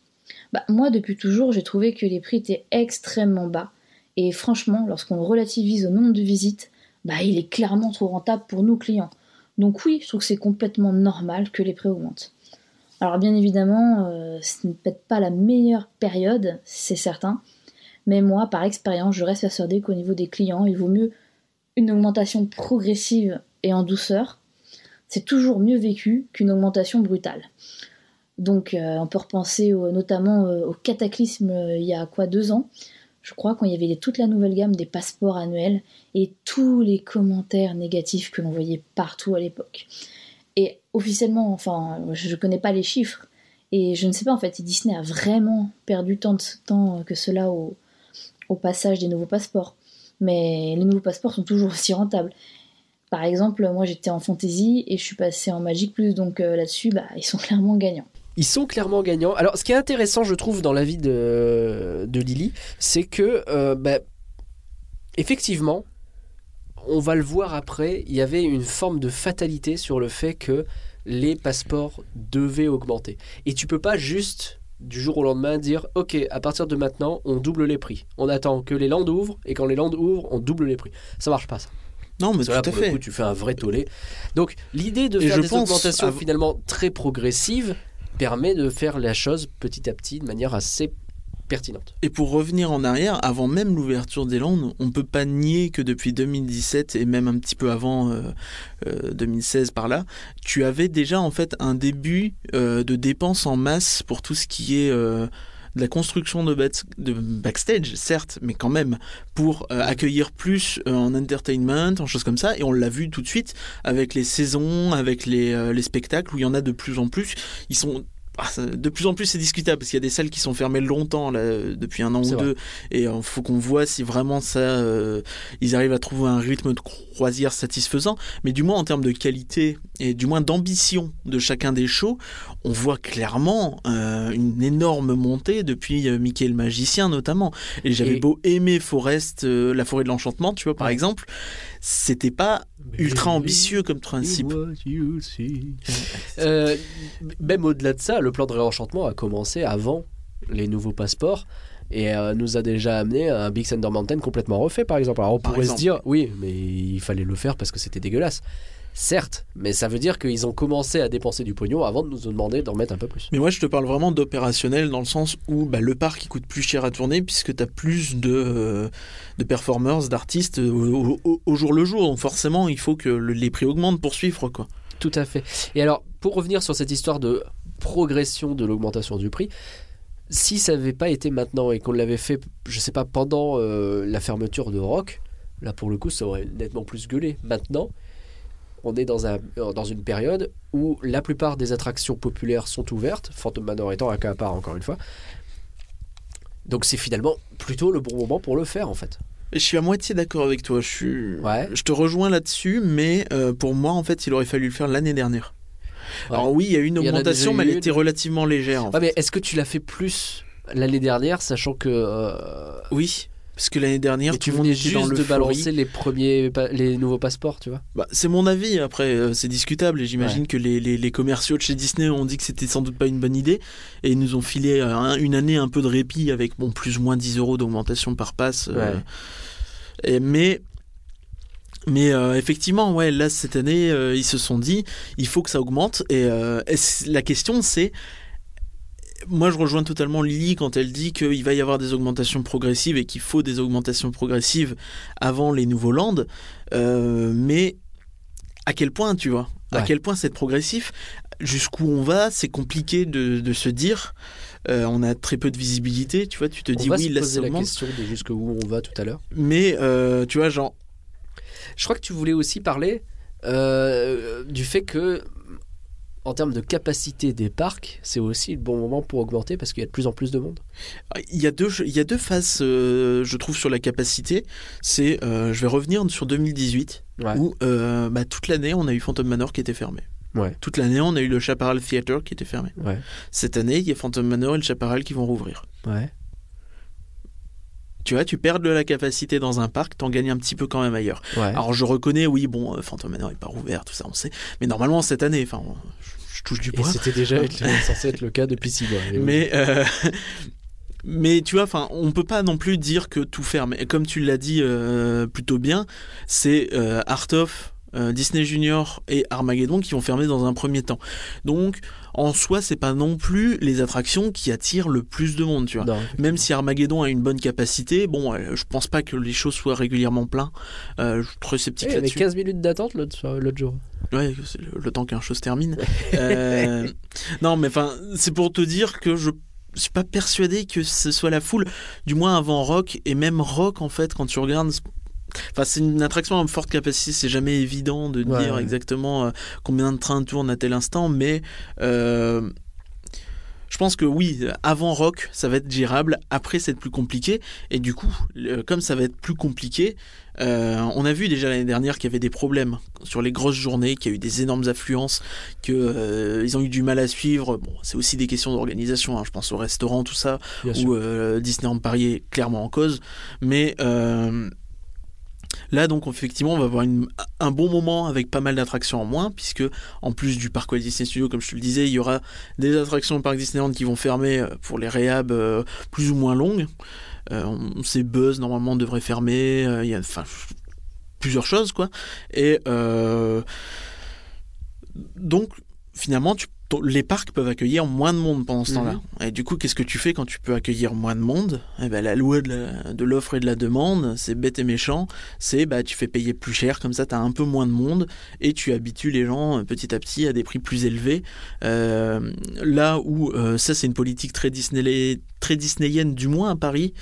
Bah, Moi, depuis toujours, j'ai trouvé que les prix étaient extrêmement bas. Et franchement, lorsqu'on relativise au nombre de visites, bah, il est clairement trop rentable pour nous clients. Donc oui, je trouve que c'est complètement normal que les prix augmentent. Alors bien évidemment, euh, ce n'est peut-être pas la meilleure période, c'est certain, mais moi, par expérience, je reste persuadée qu'au niveau des clients, il vaut mieux une augmentation progressive et en douceur, c'est toujours mieux vécu qu'une augmentation brutale. Donc euh, on peut repenser notamment euh, au cataclysme euh, il y a quoi deux ans, je crois, quand il y avait toute la nouvelle gamme des passeports annuels et tous les commentaires négatifs que l'on voyait partout à l'époque. Et officiellement, enfin, je ne connais pas les chiffres et je ne sais pas en fait si Disney a vraiment perdu tant de temps que cela au, passage des nouveaux passeports. Mais les nouveaux passeports sont toujours aussi rentables. Par exemple, moi j'étais en fantasy et je suis passé en Magic Plus, donc là-dessus, bah, ils sont clairement gagnants. Ils sont clairement gagnants. Alors, ce qui est intéressant, je trouve, dans la vie de, de Lily, c'est que, euh, bah, effectivement, on va le voir après, il y avait une forme de fatalité sur le fait que les passeports devaient augmenter. Et tu peux pas juste, du jour au lendemain, dire Ok, à partir de maintenant, on double les prix. On attend que les landes ouvrent, et quand les landes ouvrent, on double les prix. Ça marche pas, ça. Non, mais que là, tout à pour le fait. coup, tu fais un vrai tollé. Donc, l'idée de Et faire je des pense augmentations finalement très progressives permet de faire la chose petit à petit de manière assez pertinente. Et pour revenir en arrière, avant même l'ouverture des Landes, on peut pas nier que depuis 2017 et même un petit peu avant euh, euh, 2016 par là, tu avais déjà en fait un début euh, de dépenses en masse pour tout ce qui est euh, de la construction de, backstage, certes, mais quand même pour euh, accueillir plus euh, en entertainment, en choses comme ça. Et on l'a vu tout de suite avec les saisons, avec les, euh, les spectacles où il y en a de plus en plus. Ils sont de plus en plus c'est discutable parce qu'il y a des salles qui sont fermées longtemps là, euh, depuis un an ou vrai. deux et il faut qu'on voit si vraiment ça euh, ils arrivent à trouver un rythme de croisière satisfaisant mais du moins en termes de qualité et du moins d'ambition de chacun des shows on voit clairement euh, une énorme montée depuis euh, Mickey le magicien notamment et j'avais Et- beau aimer Forest euh, la forêt de l'enchantement tu vois par Ouais. exemple c'était pas ultra ambitieux comme principe Euh, même au-delà de ça, le plan de réenchantement a commencé avant les nouveaux passeports et euh, nous a déjà amené à un Big Thunder Mountain complètement refait, par exemple. Alors on Par pourrait exemple. se dire, oui, mais il fallait le faire parce que c'était dégueulasse. Certes, mais ça veut dire qu'ils ont commencé à dépenser du pognon avant de nous demander d'en mettre un peu plus. Mais moi, je te parle vraiment d'opérationnel dans le sens où bah, le parc il coûte plus cher à tourner puisque tu as plus de, euh, de performers, d'artistes au, au- au jour le jour. Donc forcément, il faut que le- les prix augmentent pour suivre. Quoi. Tout à fait. Et alors, pour revenir sur cette histoire de progression de l'augmentation du prix, si ça n'avait pas été maintenant et qu'on l'avait fait, je sais pas, pendant euh, la fermeture de Rock, là pour le coup, ça aurait nettement plus gueulé. Maintenant, on est dans, un, euh, dans une période où la plupart des attractions populaires sont ouvertes, Phantom Manor étant un cas à part encore une fois. Donc c'est finalement plutôt le bon moment pour le faire en fait. Je suis à moitié d'accord avec toi. Je, suis... Ouais. je te rejoins là-dessus, mais euh, pour moi, en fait, il aurait fallu le faire l'année dernière. Ouais. Alors oui, il y a eu une augmentation, mais elle une. était relativement légère. en Ouais, mais est-ce que tu l'as fait plus l'année dernière, sachant que euh, fait. Oui, parce que l'année dernière, Et tout le monde juste dans de balancer les premiers, les nouveaux passeports, tu vois. Bah, c'est mon avis, après euh, c'est discutable et j'imagine que les, les, les commerciaux de chez Disney ont dit que c'était sans doute pas une bonne idée et ils nous ont filé euh, un- une année un peu de répit avec bon, plus ou moins 10 euros d'augmentation par passe. euh, et- mais mais euh, effectivement, ouais, là cette année, euh, ils se sont dit, il faut que ça augmente et, euh, la question c'est moi, je rejoins totalement Lily quand elle dit qu'il va y avoir des augmentations progressives et qu'il faut des augmentations progressives avant les nouveaux lands. Euh, mais à quel point, tu vois? À quel point c'est progressif? Jusqu'où on va? C'est compliqué de, de se dire. Euh, on a très peu de visibilité, tu vois. Tu te On dis va oui, se là poser la augmente. question de jusqu'où on va tout à l'heure. Mais euh, tu vois, genre, Je crois que tu voulais aussi parler euh, du fait que, en termes de capacité des parcs, c'est aussi le bon moment pour augmenter parce qu'il y a de plus en plus de monde. il y a deux, il y a deux phases, euh, je trouve, sur la capacité. C'est, euh, je vais revenir sur 2018, Ouais. où euh, bah, toute l'année, on a eu Phantom Manor qui était fermé. Ouais. Toute l'année, on a eu le Chaparral Theater qui était fermé. Ouais. Cette année, il y a Phantom Manor et le Chaparral qui vont rouvrir. Ouais. Tu vois, tu perds de la capacité dans un parc, t'en gagnes un petit peu quand même ailleurs. Ouais. Alors je reconnais, oui, bon, euh, Phantom Manor n'est pas rouvert, tout ça, on sait. Mais normalement, cette année, enfin, je, je touche du bois. c'était déjà censé être le cas depuis six mois. Mais, euh, mais tu vois, enfin, on peut pas non plus dire que tout ferme. Et comme tu l'as dit euh, plutôt bien, c'est euh, Art of, euh, Disney Junior et Armageddon qui vont fermer dans un premier temps. Donc, en soi, c'est pas non plus les attractions qui attirent le plus de monde, tu vois. Non, Même si Armageddon a une bonne capacité, bon, euh, je pense pas que les choses soient régulièrement pleins. Euh, je suis très sceptique il y avait là-dessus. 15 minutes d'attente l'autre jour. Ouais, c'est le, le temps qu'un show se termine. Euh, non, mais enfin, c'est pour te dire que je suis pas persuadé que ce soit la foule, du moins avant Rock, et même Rock, en fait, quand tu regardes. C'est- Enfin, c'est une attraction à forte capacité, c'est jamais évident de Ouais, dire ouais. exactement euh, combien de trains tournent à tel instant, mais euh, je pense que oui, avant Rock, ça va être gérable, après, c'est plus compliqué, et du coup, comme ça va être plus compliqué, euh, on a vu déjà l'année dernière qu'il y avait des problèmes sur les grosses journées, qu'il y a eu des énormes affluences, que euh, ils ont eu du mal à suivre. Bon, c'est aussi des questions d'organisation. hein, je pense au restaurant, tout ça, Bien où euh, Disneyland Paris est clairement en cause. Mais là, donc effectivement, on va avoir un bon moment avec pas mal d'attractions en moins, puisque en plus du parc Walt Disney Studios, comme je te le disais, il y aura des attractions au parc Disneyland qui vont fermer euh, pour les réhab euh, plus ou moins longues. Euh, on sait Buzz normalement devrait fermer. euh, Il y a plusieurs choses quoi. Et donc finalement tu les parcs peuvent accueillir moins de monde pendant ce Mhm. temps-là. Et du coup, qu'est-ce que tu fais quand tu peux accueillir moins de monde? Eh ben, La loi de l'offre et de la demande, c'est bête et méchant. C'est bah, tu fais payer plus cher, comme ça tu as un peu moins de monde et tu habitues les gens euh, petit à petit à des prix plus élevés. Euh, là où euh, ça, c'est une politique très, Disney, très disneyienne, du moins à Paris,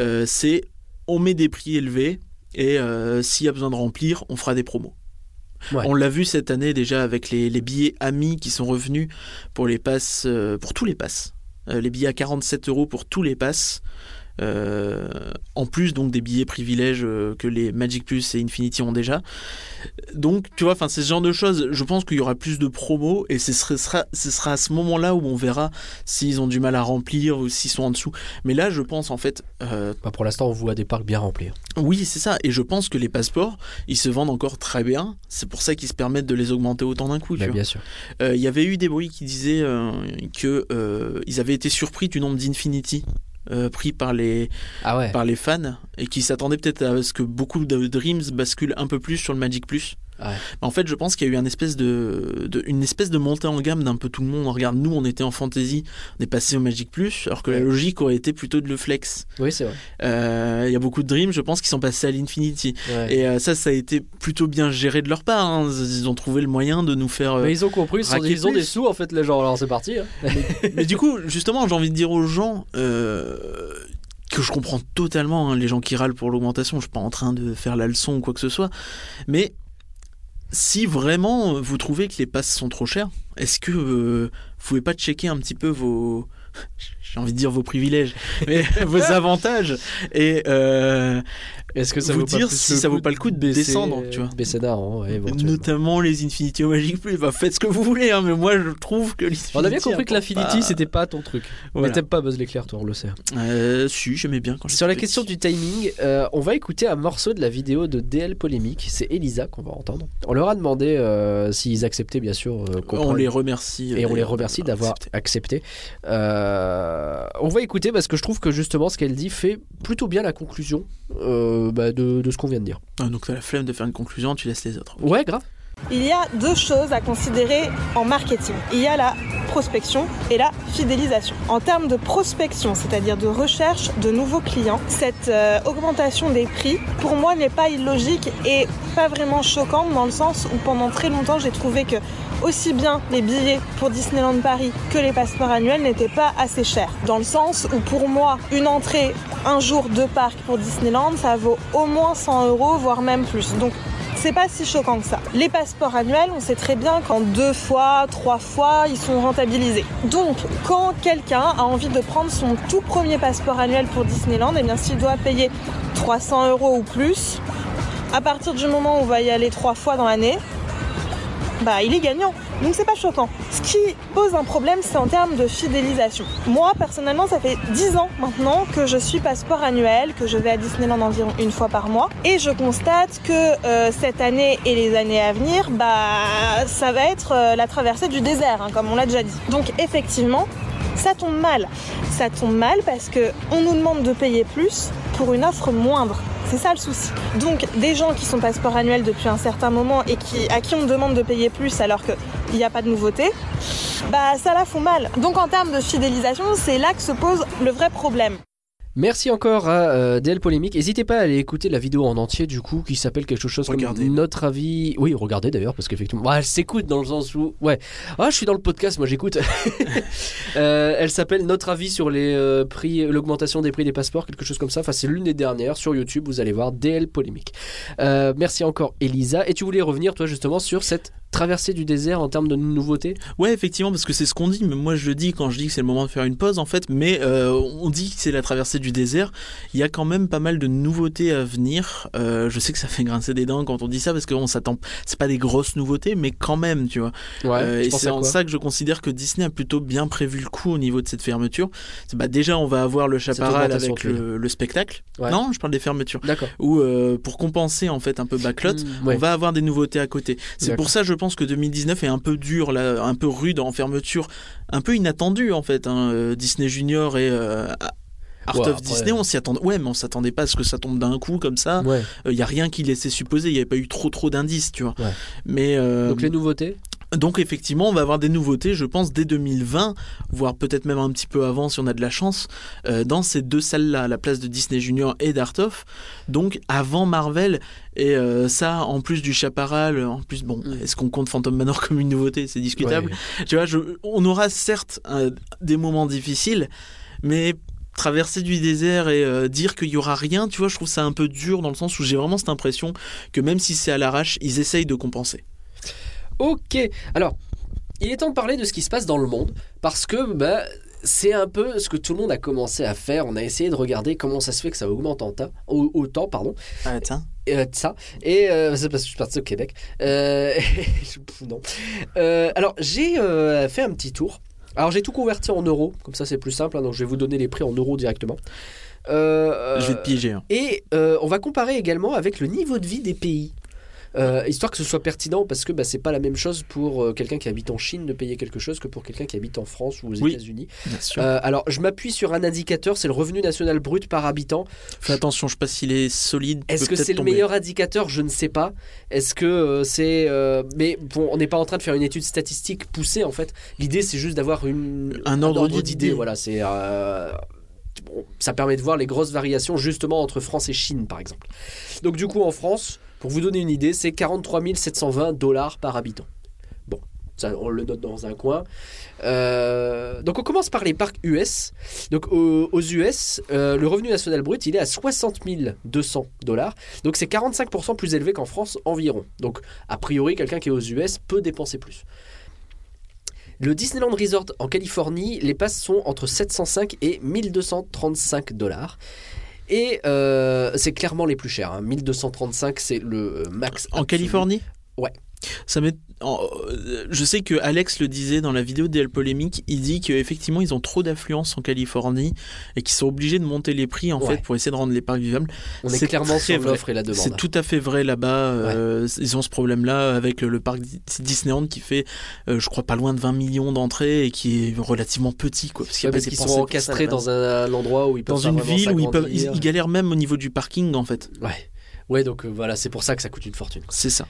euh, c'est on met des prix élevés et s'il y a besoin de remplir, on fera des promos. On l'a vu cette année déjà avec les, les billets amis qui sont revenus pour les passes, euh, pour tous les passes. Euh, les billets à 47 euros pour tous les passes. Euh, en plus donc des billets privilèges euh, que les Magic Plus et Infinity ont déjà. Donc tu vois, enfin c'est ce genre de choses. Je pense qu'il y aura plus de promos et ce sera, ce sera à ce moment-là où on verra s'ils ont du mal à remplir ou s'ils sont en dessous. Mais là, je pense en fait, euh, Bah, pour l'instant, on voit des parcs bien remplis. oui, c'est ça. Et je pense que les passeports, ils se vendent encore très bien. C'est pour ça qu'ils se permettent de les augmenter autant d'un coup. tu Bah, vois. bien sûr. Euh, Il y avait eu des bruits qui disaient euh, que euh, ils avaient été surpris du nombre d'Infinity euh, pris par les, Ah ouais. par les fans et qui s'attendaient peut-être à ce que beaucoup de Dreams basculent un peu plus sur le Magic Plus. Ouais. En fait, je pense qu'il y a eu une espèce de, de- une espèce de montée en gamme d'un peu tout le monde. Regarde, nous, on était en fantasy, on est passé au Magic Plus, alors que la logique aurait été plutôt de le flex. Oui, c'est vrai. Euh, Il y a beaucoup de Dreams, je pense, qui sont passés à l'Infinity. Ouais. Et euh, ça, ça a été plutôt bien géré de leur part. hein. Ils ont trouvé le moyen de nous faire. euh, Mais ils ont compris, ils, sont ont des sous en fait, les gens. Alors c'est parti. hein. Mais du coup, justement, j'ai envie de dire aux gens que je comprends totalement hein, les gens qui râlent pour l'augmentation. Je suis pas en train de faire la leçon ou quoi que ce soit. Mais si vraiment vous trouvez que les passes sont trop chères, est-ce que euh, vous pouvez pas checker un petit peu vos j'ai envie de dire vos privilèges, mais vos avantages et euh, Est-ce que ça Vous vaut pas dire si ça vaut pas le coup de baisser- descendre, tu vois? Baisser ouais, éventuellement. notamment les Infinity au Magic Plus. Bah, faites ce que vous voulez, hein, mais moi je trouve que l'Infinity. On a bien compris que l'Infinity pas- c'était pas ton truc. Voilà. Mais t'aimes pas Buzz l'éclair, toi, on le sait. Euh, si, j'aimais bien quand Sur la question du timing, euh, on va écouter un morceau de la vidéo de DL Polémique. C'est Elisa qu'on va entendre. On leur a demandé euh, s'ils acceptaient, bien sûr, euh, On prenne- les remercie. et on les remercie d'avoir accepté. accepté. Euh, on va écouter parce que je trouve que justement ce qu'elle dit fait plutôt bien la conclusion euh, bah, de, de ce qu'on vient de dire. Ah, donc t'as la flemme de faire une conclusion, tu laisses les autres. Ouais, grave. Il y a deux choses à considérer en marketing. Il y a la prospection et la fidélisation. En termes de prospection, c'est-à-dire de recherche de nouveaux clients, cette euh, augmentation des prix, pour moi, n'est pas illogique et pas vraiment choquante dans le sens où pendant très longtemps, j'ai trouvé que aussi bien les billets pour Disneyland Paris que les passeports annuels n'étaient pas assez chers. Dans le sens où pour moi, une entrée un jour de parc pour Disneyland, ça vaut au moins 100 euros, voire même plus. Donc c'est pas si choquant que ça. Les passeports annuels, on sait très bien qu'en deux fois, trois fois, ils sont rentabilisés. Donc, quand quelqu'un a envie de prendre son tout premier passeport annuel pour Disneyland, eh bien, s'il doit payer 300 euros ou plus, à partir du moment où on va y aller trois fois dans l'année, bah, il est gagnant. Donc c'est pas choquant. Ce qui pose un problème, c'est en termes de fidélisation. Moi, personnellement, ça fait 10 ans maintenant que je suis passeport annuel, que je vais à Disneyland environ une fois par mois. Et je constate que euh, cette année et les années à venir, bah, ça va être euh, la traversée du désert, hein, comme on l'a déjà dit. Donc effectivement, ça tombe mal. Ça tombe mal parce que on nous demande de payer plus pour une offre moindre. C'est ça le souci. Donc des gens qui sont passeport annuel depuis un certain moment et qui, à qui on demande de payer plus alors qu'il n'y a pas de nouveauté, bah ça la font mal. Donc en termes de fidélisation, c'est là que se pose le vrai problème. Merci encore à euh, DL Polémique. N'hésitez pas à aller écouter la vidéo en entier du coup qui s'appelle quelque chose Regardez. comme notre avis. Oui, regardez d'ailleurs parce qu'effectivement, bah, elle s'écoute dans le sens où ouais. Ah, je suis dans le podcast, moi j'écoute. Euh, elle s'appelle Notre avis sur les euh, prix, l'augmentation des prix des passeports, quelque chose comme ça. Enfin, c'est l'une des dernières sur YouTube. Vous allez voir DL Polémique. Merci encore Elisa. Et tu voulais revenir toi justement sur cette traversée du désert en termes de nouveautés. Ouais, effectivement, parce que c'est ce qu'on dit, mais moi je le dis quand je dis que c'est le moment de faire une pause, en fait, mais euh, on dit que c'est la traversée du désert. Il y a quand même pas mal de nouveautés à venir. Euh, je sais que ça fait grincer des dents quand on dit ça, parce qu'on s'attend. C'est pas des grosses nouveautés, mais quand même, tu vois. Euh, tu et c'est en ça que je considère que Disney a plutôt bien prévu le coup au niveau de cette fermeture. Bah, déjà, on va avoir le chaparral avec le, le spectacle. Ouais. Non, je parle des fermetures. D'accord. Ou euh, pour compenser en fait un peu backlot, Mm, ouais. on va avoir des nouveautés à côté. C'est pour ça, je pense que 2019 est un peu dur, là, un peu rude en fermeture, un peu inattendu en fait. hein. Euh, Disney Junior et euh, Art of Disney, on s'y attendait. Ouais, mais on s'attendait pas à ce que ça tombe d'un coup comme ça. Ouais. Il y a rien qui laissait supposer. Il y avait pas eu trop trop d'indices, tu vois. Ouais. Mais euh, Donc les nouveautés. donc effectivement, on va avoir des nouveautés, je pense, dès 2020, voire peut-être même un petit peu avant si on a de la chance, euh, dans ces deux salles-là, la place de Disney Junior et d'Art of. Donc avant Marvel, et euh, ça, en plus du Chaparral, en plus, bon, Mm. est-ce qu'on compte Phantom Manor comme une nouveauté? C'est discutable. Ouais. Tu vois, je- on aura certes euh, des moments difficiles, mais traverser du désert et euh, dire qu'il y aura rien, tu vois, je trouve ça un peu dur dans le sens où j'ai vraiment cette impression que même si c'est à l'arrache, ils essayent de compenser. Ok, alors, il est temps de parler de ce qui se passe dans le monde, parce que bah, c'est un peu ce que tout le monde a commencé à faire. On a essayé de regarder comment ça se fait que ça augmente en ta- au- autant, pardon, Ah, tiens. euh, ça. Et euh, c'est parce que je suis parti au Québec. Euh, non. Euh, alors, j'ai euh, fait un petit tour. Alors, j'ai tout converti en euros, comme ça c'est plus simple, hein, donc je vais vous donner les prix en euros directement. Je vais te piéger. hein. et on va comparer également avec le niveau de vie des pays. Euh, histoire que ce soit pertinent parce que bah, c'est pas la même chose pour euh, quelqu'un qui habite en Chine de payer quelque chose que pour quelqu'un qui habite en France ou aux Oui. États-Unis. Euh, alors je m'appuie sur un indicateur, c'est le revenu national brut par habitant. Fais attention, je sais pas s'il est solide. Est-ce que c'est le meilleur indicateur? Je ne sais pas. Est-ce que c'est mais bon, on n'est pas en train de faire une étude statistique poussée en fait. L'idée c'est juste d'avoir une Un ordre d'idée. d'idée. Voilà, c'est ça permet de voir les grosses variations justement entre France et Chine par exemple. Donc du coup en France, pour vous donner une idée, c'est 43 720 dollars par habitant. Bon, ça on le note dans un coin. Euh, donc on commence par les parcs US. Donc aux, US, euh, le revenu national brut, il est à 60 200 dollars. Donc c'est 45% plus élevé qu'en France environ. Donc a priori, quelqu'un qui est aux US peut dépenser plus. Le Disneyland Resort en Californie, les passes sont entre 705 et 1235 dollars. Et euh, c'est clairement les plus chers. hein. 1235, c'est le euh, max. En absolu. Californie? Ouais. Ça euh, Je sais que Alex le disait dans la vidéo d'El Polémique, il dit qu'effectivement ils ont trop d'affluence en Californie et qu'ils sont obligés de monter les prix en Ouais. fait pour essayer de rendre les parcs vivables. On est clairement très sur l'offre et la demande. C'est tout à fait vrai là-bas. euh, Ils ont ce problème-là avec le, le parc Di- Disneyland qui fait, euh, je crois, pas loin de 20 millions d'entrées et qui est relativement petit. Quoi, parce Ouais, parce été qu'ils sont encastrés dans un, un endroit où ils peuvent dans une ville où ils, peuvent, ils, s'agrandir. ils galèrent même au niveau du parking en fait. Ouais. Ouais, donc euh, voilà, c'est pour ça que ça coûte une fortune. C'est ça.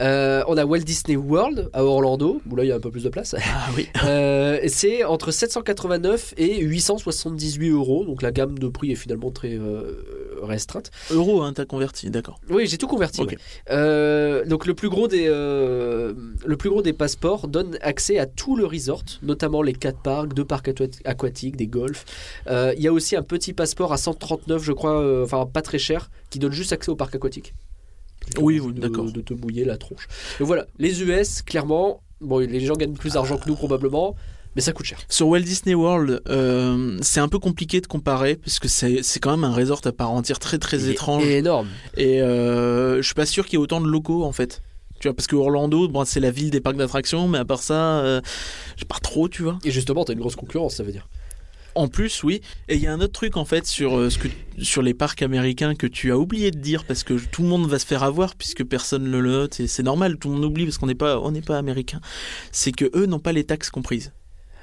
Euh, on a Walt Disney World à Orlando, où là il y a un peu plus de place. Ah oui. Euh, c'est entre 789 et 878 euros, donc la gamme de prix est finalement très euh, restreinte. Euro, hein, t'as converti, d'accord. Oui, j'ai tout converti. Ouais. Donc le plus gros des le plus gros des passeports donne accès à tout le resort, notamment les quatre parcs, deux parcs aquat- aquatiques, des golfs. Il y a aussi un petit passeport à 139, je crois, enfin pas très cher, qui donne juste accès au parc aquatique. Oui, oui, de, d'accord. De te mouiller la tronche. Donc voilà, les US, clairement, bon, les gens gagnent plus d'argent que nous probablement, mais ça coûte cher. Sur Walt Disney World, euh, c'est un peu compliqué de comparer parce que c'est quand même un resort à part entière très très Il est étrange. énorme. Et euh, je suis pas sûr qu'il y ait autant de locaux en fait. Tu vois, parce que Orlando, bon, c'est la ville des parcs d'attractions, mais à part ça, euh, j'ai pas trop, tu vois. Et justement, t'as une grosse concurrence, ça veut dire. En plus, oui. Et il y a un autre truc en fait sur euh, ce que sur les parcs américains que tu as oublié de dire parce que tout le monde va se faire avoir puisque personne ne le note et c'est normal, tout le monde oublie parce qu'on n'est pas on n'est pas américain. C'est que eux n'ont pas les taxes comprises.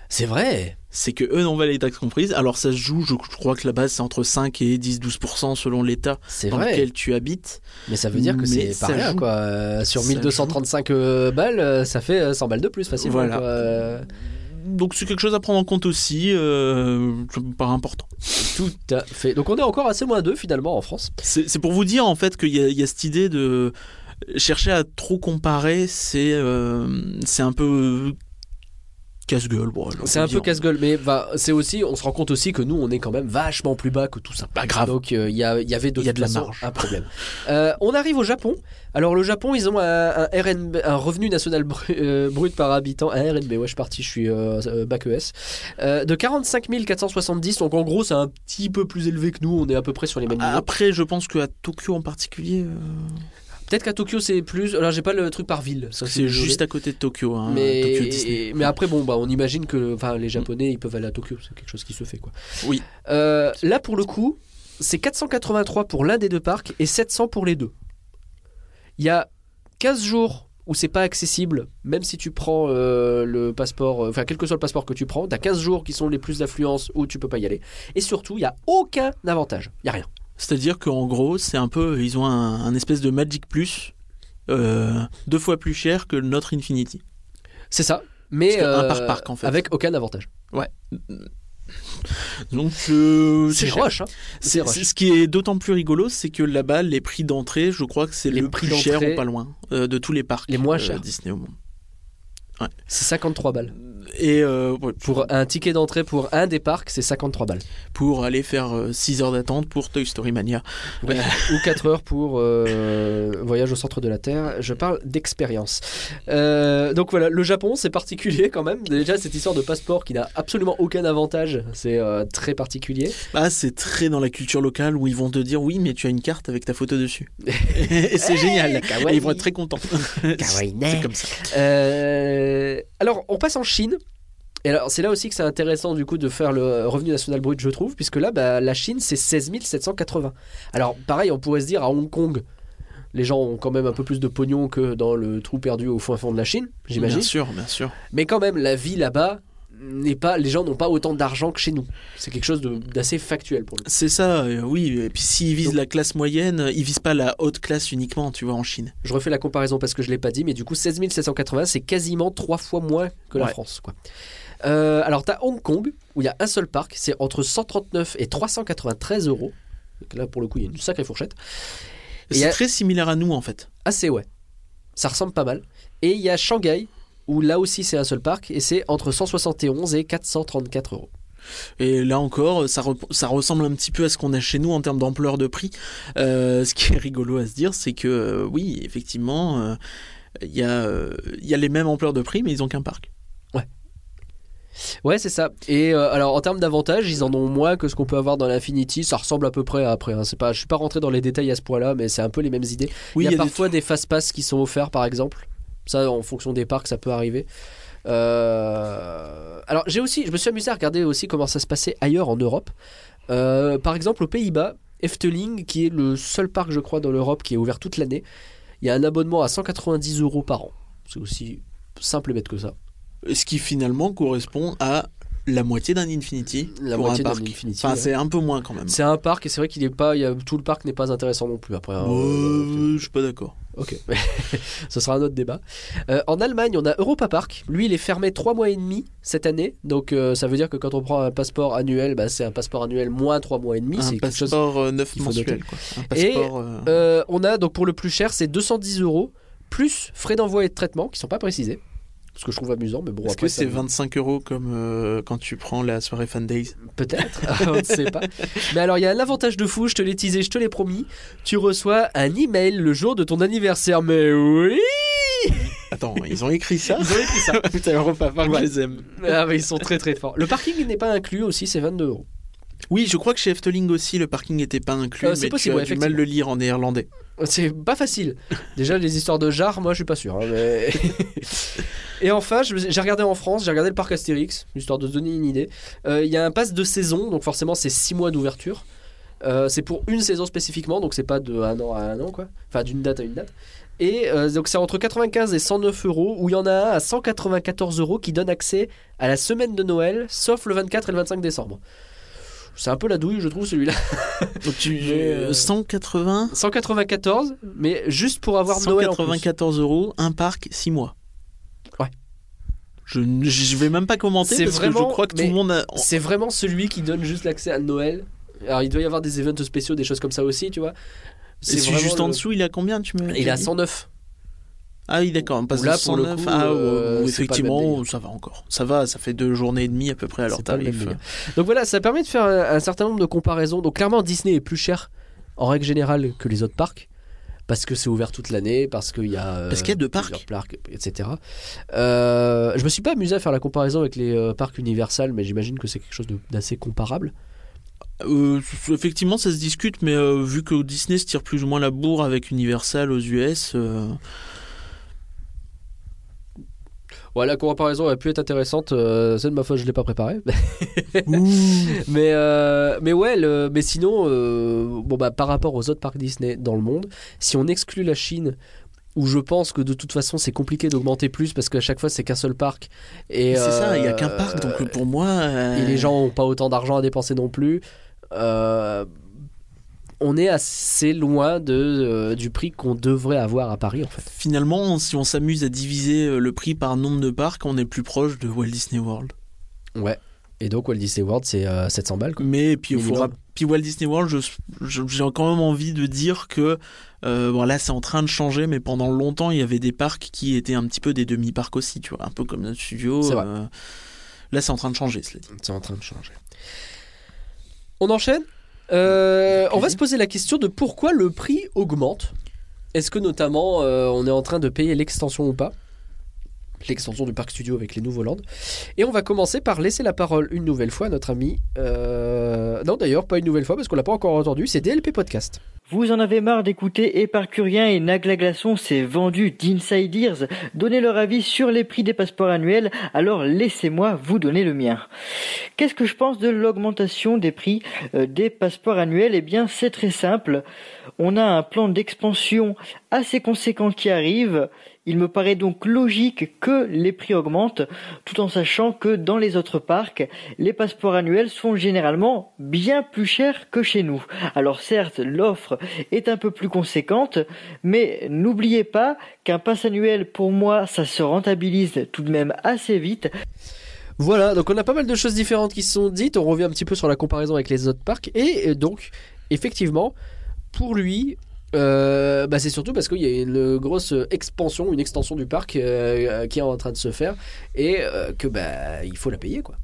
C'est vrai. c'est que eux n'ont pas les taxes comprises. Alors ça se joue, je crois que la base c'est entre 5 et 10-12% selon l'état dans vrai. lequel tu habites. Mais ça veut dire que c'est pas rien, quoi. Euh, sur Ça 1235 euh, balles, ça fait euh, 100 balles de plus facilement. Voilà. quoi. Donc c'est quelque chose à prendre en compte aussi, euh, ça me paraît important. Tout à fait. Donc on est encore assez moins deux finalement en France. C'est pour vous dire en fait qu'il y, a- il y a cette idée de chercher à trop comparer, c'est euh, c'est un peu casse-gueule. Bon, on C'est un peu casse-gueule, mais bah, c'est aussi, on se rend compte aussi que nous, on est quand même vachement plus bas que tout ça. Pas grave. Donc euh, il y, a- il y avait de, Il y a de la façon marge. un problème. Euh, on arrive au Japon. Alors le Japon, ils ont un, un RNB, un revenu national euh, brut par habitant, un RNB. Ouais, je suis parti, je suis bac ES, euh, de 45 470. Donc en gros, c'est un petit peu plus élevé que nous. On est à peu près sur les mêmes niveaux. Après, je pense qu'à Tokyo en particulier, euh, Peut-être qu'à Tokyo, c'est plus. Alors j'ai pas le truc par ville. Ça, c'est juste à côté de Tokyo. hein, Mais, Tokyo Disney. mais après, bon, bah, on imagine que enfin, les Japonais, ils peuvent aller à Tokyo. C'est quelque chose qui se fait, quoi. Oui. Euh, là, pour le coup, c'est 483 pour l'un des deux parcs et 700 pour les deux. Il y a 15 jours où c'est pas accessible, même si tu prends euh, le passeport, euh, enfin, quel que soit le passeport que tu prends, t'as 15 jours qui sont les plus d'affluence où tu peux pas y aller. Et surtout, il y a aucun avantage. Il y a rien. C'est-à-dire qu'en gros, c'est un peu, ils ont un, un espèce de Magic Plus euh, deux fois plus cher que notre Infinity. C'est ça. Mais euh, par parc, en fait. avec aucun avantage. Donc euh, C'est cher. rush. Hein. C'est rush. ce qui est d'autant plus rigolo, c'est que là-bas, les prix d'entrée, je crois que c'est le prix plus cher ou pas loin euh, de tous les parcs. Les moins chers. Disney au monde. C'est 53 balles. Et euh, Pour un ticket d'entrée pour un des parcs, c'est 53 balles. pour aller faire 6 heures d'attente pour Toy Story Mania. Ou 4 heures pour euh, Voyage au centre de la Terre. Je parle d'expérience. Euh, donc voilà, le Japon, c'est particulier quand même. Déjà, cette histoire de passeport qui n'a absolument aucun avantage, c'est euh, très particulier. Bah, c'est très dans la culture locale où ils vont te dire oui, mais tu as une carte avec ta photo dessus. Et c'est génial. Et ils vont être très contents. c'est comme ça. Euh, alors, on passe en Chine. Et alors, c'est là aussi que c'est intéressant du coup de faire le revenu national brut, je trouve, puisque là, bah, la Chine, c'est 16 780. Alors, pareil, on pourrait se dire à Hong Kong, les gens ont quand même un peu plus de pognon que dans le trou perdu au fond fond de la Chine, j'imagine. Bien sûr, bien sûr. Mais quand même, la vie là-bas n'est pas, les gens n'ont pas autant d'argent que chez nous. C'est quelque chose d'assez factuel pour coup. C'est ça, euh, oui. Et puis s'ils visent Donc- la classe moyenne, ils visent pas la haute classe uniquement, tu vois, en Chine. Je refais la comparaison parce que je l'ai pas dit, mais du coup 16 780, c'est quasiment trois fois moins que la Ouais. France. Quoi. Euh, alors tu as Hong Kong, où il y a un seul parc, c'est entre 139 et 393 euros. Donc là pour le coup il y a une sacrée fourchette. C'est a- très similaire à nous en fait. Assez ouais, ça ressemble pas mal. Et il y a Shanghai, où là aussi c'est un seul parc, et c'est entre 171 et 434 euros. Et là encore, ça, ça ressemble un petit peu à ce qu'on a chez nous en termes d'ampleur de prix. Euh, ce qui est rigolo à se dire, c'est que euh, oui, effectivement, euh, il y, euh, y a les mêmes ampleurs de prix, mais ils ont qu'un parc. Ouais, c'est ça. Et alors en termes d'avantages, ils en ont moins que ce qu'on peut avoir dans l'Infinity. Ça ressemble à peu près à après. Hein. C'est pas, je suis pas rentré dans les détails à ce point-là, mais c'est un peu les mêmes idées. Oui, il y a, des parfois des, fast pass qui sont offerts, par exemple. Ça, en fonction des parcs, ça peut arriver. Euh, Alors j'ai aussi, je me suis amusé à regarder aussi comment ça se passait ailleurs en Europe. Euh, par exemple, aux Pays-Bas, Efteling, qui est le seul parc, je crois, dans l'Europe qui est ouvert toute l'année, il y a un abonnement à 190 euros par an. C'est aussi simple et bête que ça. Ce qui finalement correspond à la moitié d'un Infinity. La pour moitié un d'un parc. Infinity, Enfin, ouais. c'est un peu moins quand même. C'est un parc et c'est vrai qu'il est pas, il y a, tout le parc n'est pas intéressant non plus après. Euh, je suis pas d'accord. Ok, ce sera un autre débat. Euh, en Allemagne, on a Europa Park. Lui, il est fermé 3 mois et demi cette année. Donc euh, ça veut dire que quand on prend un passeport annuel, bah, c'est un passeport annuel moins 3 mois et demi. Un C'est quelque chose. passeport euh, neuf qu'il faut mensuel. noter. Quoi. Un Et, passeport. Euh, on a donc pour le plus cher, c'est 210 euros plus frais d'envoi et de traitement qui sont pas précisés. Ce que je trouve amusant, mais bon, Est-ce que c'est me- 25 euros comme euh, quand tu prends la soirée Fan Days Peut-être, on ne sait pas. Mais alors, il y a un avantage de fou, je te l'ai teasé, je te l'ai promis. Tu reçois un email le jour de ton anniversaire, mais oui Attends, ils ont écrit ça Ils ont écrit ça. Putain, Europa Park, Ouais. je les aime. Ah, mais ils sont très très forts. Le parking n'est pas inclus aussi, c'est 22 euros. Oui, je crois que chez Efteling aussi, le parking n'était pas inclus, Euh, c'est mais possible, tu as ouais, du mal le lire en néerlandais. C'est pas facile. Déjà, les histoires de jarres, moi je suis pas sûr. hein, mais- Et enfin, j'ai regardé en France, j'ai regardé le parc Astérix, histoire de se donner une idée. Euh, Il y a un pass de saison, donc forcément c'est 6 mois d'ouverture. Euh, c'est pour une saison spécifiquement, donc c'est pas de un an à un an, quoi. Enfin, d'une date à une date. Et euh, donc c'est entre 95 et 109 euros, où il y en a un à 194 euros qui donne accès à la semaine de Noël, sauf le 24 et le 25 décembre. C'est un peu la douille, je trouve, celui-là. Donc tu Mais, euh, 180 194, mais juste pour avoir Noël en plus. 194 euros, un parc, 6 mois. Je ne je vais même pas commenter C'est parce que vraiment- je crois que tout le monde a. C'est vraiment celui qui donne juste l'accès à Noël. Alors il doit y avoir des events spéciaux, des choses comme ça aussi, tu vois. C'est juste en dessous, il a combien tu me Il est à dit 109. Ah oui, d'accord, on passe là, de pour le 109 coup, ah, euh, où- où effectivement, ça va encore. Ça va, ça fait deux journées et demie à peu près à leur tarif. Donc voilà, ça permet de faire un, un certain nombre de comparaisons. Donc clairement, Disney est plus cher en règle générale que les autres parcs. Parce que c'est ouvert toute l'année, parce qu'il y a. euh, Parce qu'il y a deux parcs. parcs, etc. Euh, je me suis pas amusé à faire la comparaison avec les euh, parcs Universal, mais j'imagine que c'est quelque chose d'assez comparable. Euh, effectivement, ça se discute, mais vu que Disney se tire plus ou moins la bourre avec Universal aux US, Ouais, la comparaison aurait pu être intéressante. euh, c'est de ma faute, je l'ai pas préparé. mais, euh, mais ouais, le- mais sinon, euh, bon bah, par rapport aux autres parcs Disney dans le monde, si on exclut la Chine, où je pense que de toute façon c'est compliqué d'augmenter plus parce qu'à chaque fois c'est qu'un seul parc. Et c'est ça, il n'y a euh, qu'un parc, donc pour moi. euh, Et les gens n'ont pas autant d'argent à dépenser non plus. euh, on est assez loin de, euh, du prix qu'on devrait avoir à Paris en fait. Finalement, si on s'amuse à diviser euh, le prix par nombre de parcs, on est plus proche de Walt Disney World. Ouais. Et donc Walt Disney World c'est euh, 700 balles quoi. Mais puis, il faudra... puis Walt Disney World, j'ai quand même envie de dire que euh, bon, là c'est en train de changer, mais pendant longtemps il y avait des parcs qui étaient un petit peu des demi-parcs aussi, tu vois, un peu comme notre studio. Vrai. euh, Là c'est en train de changer. C'est en train de changer. On enchaîne? Euh, On va se poser la question de pourquoi le prix augmente. Est-ce que notamment euh, on est en train de payer l'extension ou pas? L'extension du parc studio avec les nouveaux lands. Et on va commencer par laisser la parole une nouvelle fois à notre ami. euh, Non d'ailleurs pas une nouvelle fois parce qu'on l'a pas encore entendu, c'est DLP Podcast. Vous en avez marre d'écouter Éparcurien et Nagla Glaçon s'est vendu d'Inside Ears donner leur avis sur les prix des passeports annuels, alors laissez-moi vous donner le mien. Qu'est-ce que je pense de l'augmentation des prix euh, des passeports annuels? Eh bien c'est très simple. On a un plan d'expansion assez conséquent qui arrive. Il me paraît donc logique que les prix augmentent, tout en sachant que dans les autres parcs, les passeports annuels sont généralement bien plus chers que chez nous. Alors certes, l'offre est un peu plus conséquente, mais n'oubliez pas qu'un pass annuel, pour moi, ça se rentabilise tout de même assez vite. Voilà, donc on a pas mal de choses différentes qui se sont dites. On revient un petit peu sur la comparaison avec les autres parcs. Et euh, donc, effectivement, pour lui, euh, bah, c'est surtout parce qu'il y a une grosse expansion, une extension du parc euh, euh, qui est en train de se faire et euh, que bah, il faut la payer quoi.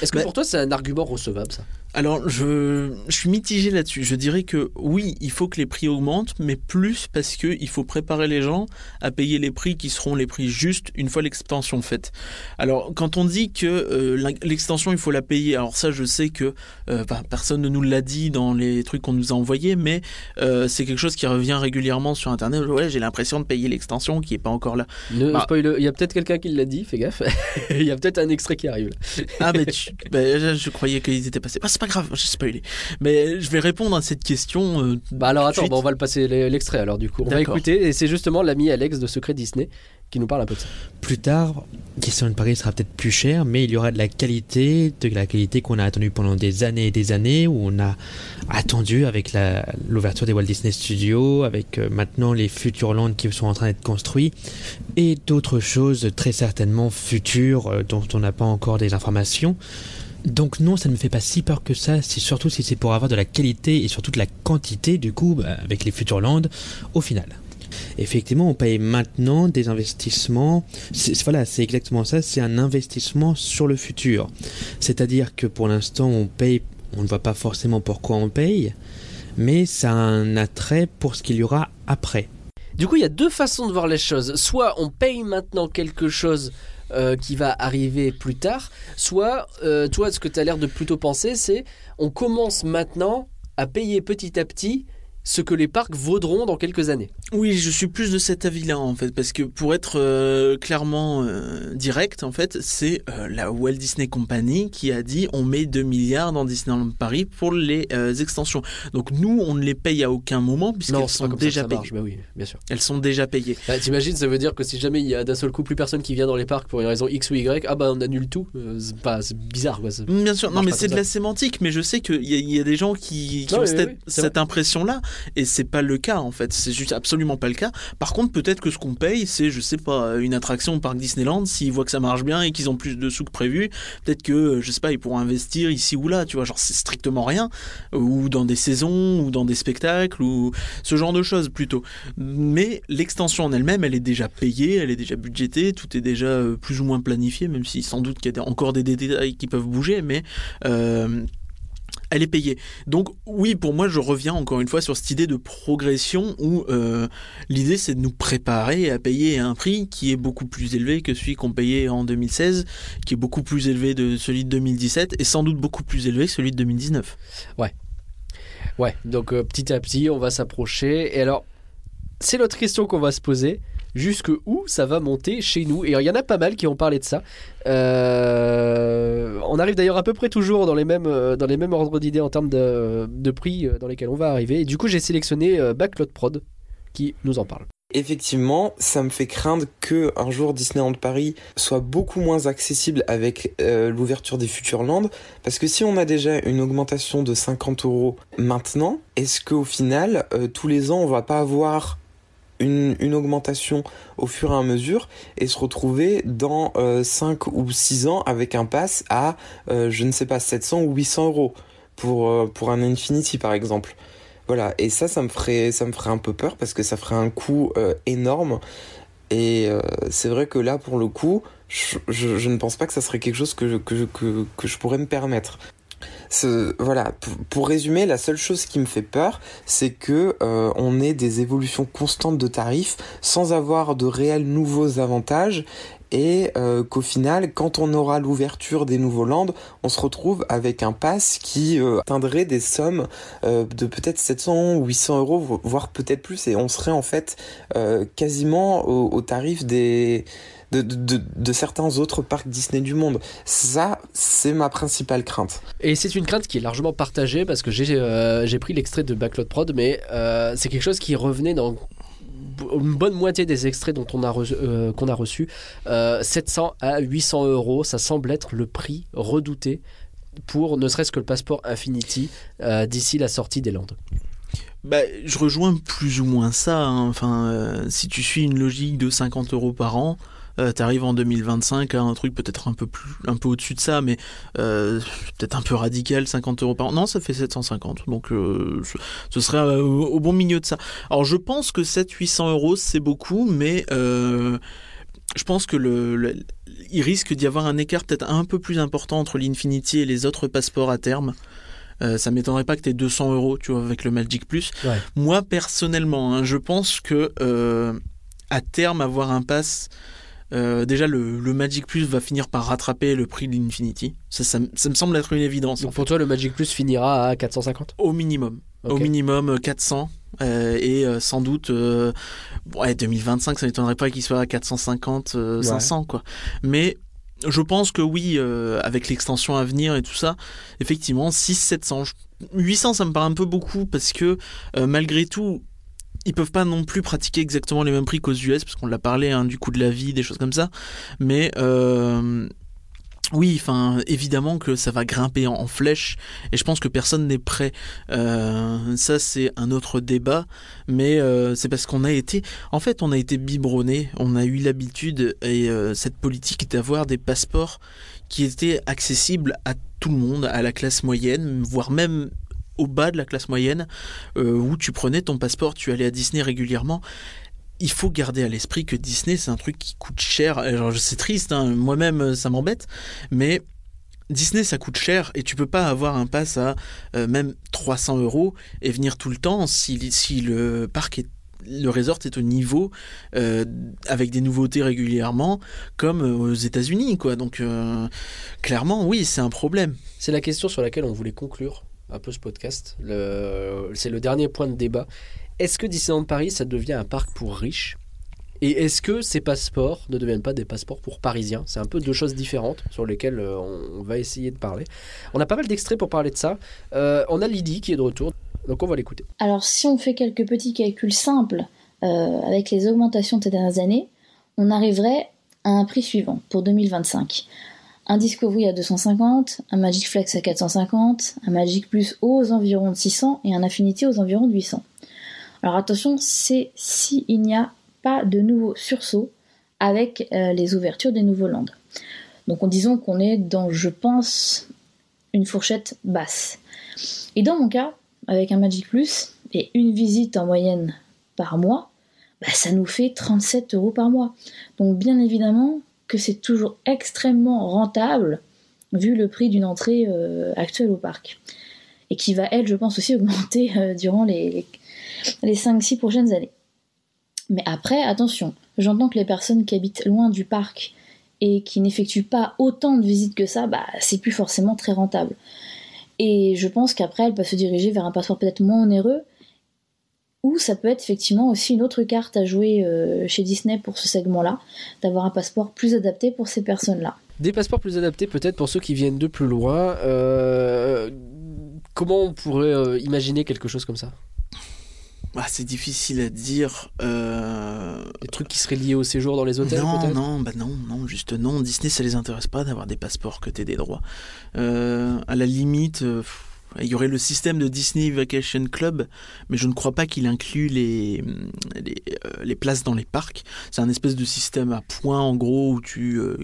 Est-ce que Bah- pour toi c'est un argument recevable ça? Alors, je, je suis mitigé là-dessus. Je dirais que oui, il faut que les prix augmentent, mais plus parce que il faut préparer les gens à payer les prix qui seront les prix justes une fois l'extension faite. Alors, quand on dit que euh, l'extension, il faut la payer, alors ça, je sais que euh, bah, personne ne nous l'a dit dans les trucs qu'on nous a envoyés, mais euh, c'est quelque chose qui revient régulièrement sur Internet. Ouais, j'ai l'impression de payer l'extension qui est pas encore là. Ne Bah. spoil- Il y a peut-être quelqu'un qui l'a dit, fais gaffe. il y a peut-être un extrait qui arrive là. Ah, mais tu- bah, je, je croyais qu'ils étaient passés. Ah, c'est pas grave, j'ai spoilé. Mais je vais répondre à cette question. euh, Bah alors de attends, bah, on va le passer l'e- l'extrait alors du coup. On va D'accord. écouter et c'est justement l'ami Alex de Secret Disney qui nous parle un peu de ça. Plus tard, Disneyland Paris sera peut-être plus cher, mais il y aura de la qualité, de la qualité qu'on a attendue pendant des années et des années, où on a attendu avec l'ouverture des Walt Disney Studios, avec euh, maintenant les futurs lands qui sont en train d'être construits, et d'autres choses très certainement futures euh, dont on n'a pas encore des informations. Donc non, ça ne me fait pas si peur que ça, surtout si c'est pour avoir de la qualité et surtout de la quantité du coup bah, avec les futurs lands au final. Effectivement, on paye maintenant des investissements. Voilà, c'est exactement ça. C'est un investissement sur le futur. C'est-à-dire que pour l'instant, on paye. On ne voit pas forcément pourquoi on paye, mais ça a un attrait pour ce qu'il y aura après. Du coup, il y a deux façons de voir les choses. Soit on paye maintenant quelque chose euh, qui va arriver plus tard, soit euh, toi, ce que tu as l'air de plutôt penser, c'est on commence maintenant à payer petit à petit ce que les parcs vaudront dans quelques années. Oui, je suis plus de cet avis-là en fait, parce que pour être euh, clairement euh, direct, en fait, c'est euh, la Walt Disney Company qui a dit on met 2 milliards dans Disneyland Paris pour les extensions. Donc nous, on ne les paye à aucun moment puisqu'elles pas sont comme ça déjà ça payées. marche. Bah oui, bien sûr. Elles sont déjà payées. Bah, T'imagines, ça veut dire que si jamais il y a d'un seul coup plus personne qui vient dans les parcs pour une raison X ou Y, ah bah on annule tout. C'est pas, bizarre quoi. Mm, Bien sûr, non mais c'est de la sémantique, mais je sais qu'il y, a- il y a des gens qui, qui Non, ont oui, cette, oui, cette impression-là, et c'est pas le cas en fait. C'est juste absolument pas le cas. Par contre, peut-être que ce qu'on paye, c'est, je sais pas, une attraction au parc Disneyland. S'ils voient que ça marche bien et qu'ils ont plus de sous que prévu, peut-être que, je sais pas, ils pourront investir ici ou là, tu vois, genre c'est strictement rien, ou dans des saisons, ou dans des spectacles, ou ce genre de choses plutôt. Mais l'extension en elle-même, elle est déjà payée, elle est déjà budgétée, tout est déjà euh, plus ou moins planifié, même si sans doute qu'il y a encore des détails qui peuvent bouger, mais euh, elle est payée. Donc oui, pour moi, je reviens encore une fois sur cette idée de progression où euh, l'idée c'est de nous préparer à payer un prix qui est beaucoup plus élevé que celui qu'on payait en 2016, qui est beaucoup plus élevé de celui de 2017 et sans doute beaucoup plus élevé que celui de 2019. Ouais. Ouais, donc euh, petit à petit, on va s'approcher. Et alors, c'est l'autre question qu'on va se poser. Jusque où ça va monter chez nous? Et il y en a pas mal qui ont parlé de ça. Euh, on arrive d'ailleurs à peu près toujours dans les mêmes, euh, dans les mêmes ordres d'idées en termes de, de prix dans lesquels on va arriver. Du coup, j'ai sélectionné Backlot Prod qui nous en parle. Effectivement, ça me fait craindre que un jour Disneyland Paris soit beaucoup moins accessible avec euh, l'ouverture des Futurland, parce que si on a déjà une augmentation de 50 euros maintenant, est-ce qu'au final, euh, tous les ans, on va pas avoir une, augmentation au fur et à mesure et se retrouver dans 5 euh, ou 6 ans avec un pass à, je ne sais pas, 700 ou 800 euros pour, pour un Infinity par exemple voilà, et ça, ça me ferait, un peu peur parce que ça ferait un coût euh, énorme. Et euh, c'est vrai que là, pour le coup, je, ne pense pas que ça serait quelque chose que je pourrais me permettre. Voilà, pour, résumer, la seule chose qui me fait peur, c'est que euh, on ait des évolutions constantes de tarifs sans avoir de réels nouveaux avantages et euh, qu'au final, quand on aura l'ouverture des nouveaux lands, on se retrouve avec un pass qui euh, atteindrait des sommes euh, de peut-être 700 ou 800 euros, voire peut-être plus, et on serait en fait quasiment au, tarif des de, de, de, certains autres parcs Disney du monde. Ça, c'est ma principale crainte. Et c'est une crainte qui est largement partagée parce que j'ai pris l'extrait de Backlot Prod, mais c'est quelque chose qui revenait dans une bonne moitié des extraits dont on a euh, qu'on a reçus, 700 euh, à 800 euros, ça semble être le prix redouté pour ne serait-ce que le passeport Infinity euh, d'ici la sortie des Landes. Bah, je rejoins plus ou moins ça. Hein. Enfin, si tu suis une logique de 50 euros par an, euh, t'arrives en 2025 à un truc peut-être un peu plus, un peu au-dessus de ça, mais euh, peut-être un peu radical, 50 euros par an. Non, ça fait 750, donc euh, ce serait euh, au bon milieu de ça. Alors je pense que 700-800 euros c'est beaucoup, mais je pense que le, il risque d'y avoir un écart peut-être un peu plus important entre l'Infinity et les autres passeports à terme. Euh, ça m'étonnerait pas que tu aies 200 euros, tu vois, avec le Magic Plus. Moi, personnellement, hein, je pense que euh, à terme, avoir un pass euh, déjà, le, Magic Plus va finir par rattraper le prix de l'Infinity. Ça, ça, me semble être une évidence. Donc pour toi, le Magic Plus finira à 450 Au minimum. Au minimum 400. Euh, et euh, sans doute, ouais, 2025, ça m'étonnerait pas qu'il soit à 450, 500, quoi. Mais je pense que oui, avec l'extension à venir et tout ça, effectivement, 6, 700. 800, ça me paraît un peu beaucoup parce que malgré tout, ils peuvent pas non plus pratiquer exactement les mêmes prix qu'aux US, parce qu'on l'a parlé hein, du coût de la vie, des choses comme ça. Mais euh, oui, enfin, évidemment que ça va grimper en, flèche, et je pense que personne n'est prêt. Euh, ça, c'est un autre débat, mais euh, c'est parce qu'on a été, en fait, on a été biberonné, on a eu l'habitude et cette politique d'avoir des passeports qui étaient accessibles à tout le monde, à la classe moyenne, voire même au bas de la classe moyenne, euh, où tu prenais ton passeport, tu allais à Disney régulièrement. Il faut garder à l'esprit que Disney, c'est un truc qui coûte cher. C'est triste, hein, moi-même, ça m'embête, mais Disney, ça coûte cher et tu peux pas avoir un pass à euh, même 300 euros et venir tout le temps si, si le parc est le resort est au niveau euh, avec des nouveautés régulièrement comme aux États-Unis quoi donc clairement oui c'est un problème c'est la question sur laquelle on voulait conclure un peu ce podcast. C'est le dernier point de débat. Est-ce que Disneyland Paris, ça devient un parc pour riches? Et est-ce que ces passeports ne deviennent pas des passeports pour parisiens? C'est un peu deux choses différentes sur lesquelles euh, on va essayer de parler. On a pas mal d'extraits pour parler de ça. Euh, on a Lydie qui est de retour, donc on va l'écouter. Alors si on fait quelques petits calculs simples euh, avec les augmentations de ces dernières années, on arriverait à un prix suivant pour 2025 un Discovery à 250, un Magic Flex à 450, un Magic Plus aux environs de 600 et un Affinity aux environs de 800. Alors attention, c'est s'il n'y a pas de nouveaux sursauts avec euh, les ouvertures des nouveaux landes. Donc en disant qu'on est dans, je pense, une fourchette basse. Et dans mon cas, avec un Magic Plus et une visite en moyenne par mois, bah, ça nous fait 37 euros par mois. Donc bien évidemment que c'est toujours extrêmement rentable vu le prix d'une entrée euh, actuelle au parc. Et qui va, elle, je pense aussi augmenter euh, durant les, les 5-6 prochaines années. Mais après, attention, j'entends que les personnes qui habitent loin du parc et qui n'effectuent pas autant de visites que ça, bah, c'est plus forcément très rentable. Et je pense qu'après, elles peuvent se diriger vers un passeport peut-être moins onéreux, ou ça peut être effectivement aussi une autre carte à jouer euh, chez Disney pour ce segment-là, d'avoir un passeport plus adapté pour ces personnes-là. Des passeports plus adaptés peut-être pour ceux qui viennent de plus loin. Euh, comment on pourrait euh, imaginer quelque chose comme ça? Ah, c'est difficile à dire. euh, Des trucs qui seraient liés au séjour dans les hôtels non, non, bah non, non, juste non. Disney, ça les intéresse pas d'avoir des passeports que t'aies des droits. Euh, à la limite, euh, pff, il y aurait le système de Disney Vacation Club, mais je ne crois pas qu'il inclut les, les, euh, les places dans les parcs. C'est un espèce de système à points, en gros, où tu, euh,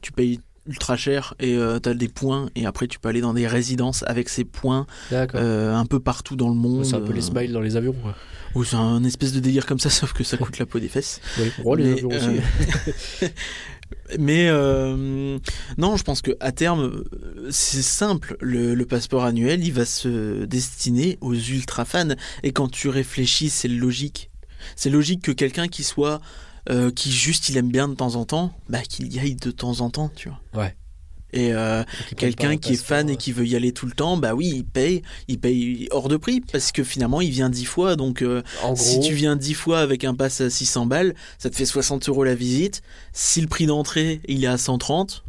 tu payes ultra cher et tu as des points et après tu peux aller dans des résidences avec ces points euh, un peu partout dans le monde. c'est un peu les Euh, smiles dans les avions. ou c'est un espèce de délire comme ça, sauf que ça coûte la peau des fesses. Oh, les Mais, avions aussi. Mais euh, non, je pense que à terme, c'est simple. Le, le passeport annuel, il va se destiner aux ultra fans. Et quand tu réfléchis, c'est logique. C'est logique que quelqu'un qui soit, euh, qui juste il aime bien de temps en temps, bah qu'il y aille de temps en temps, tu vois. Ouais. Et euh, quelqu'un un qui est fan et qui veut y aller tout le temps, bah oui, il paye, il paye hors de prix parce que finalement il vient dix fois. Donc euh, si tu viens dix fois avec un pass à 600 balles, ça te fait 60 euros la visite. Si le prix d'entrée il est à 130,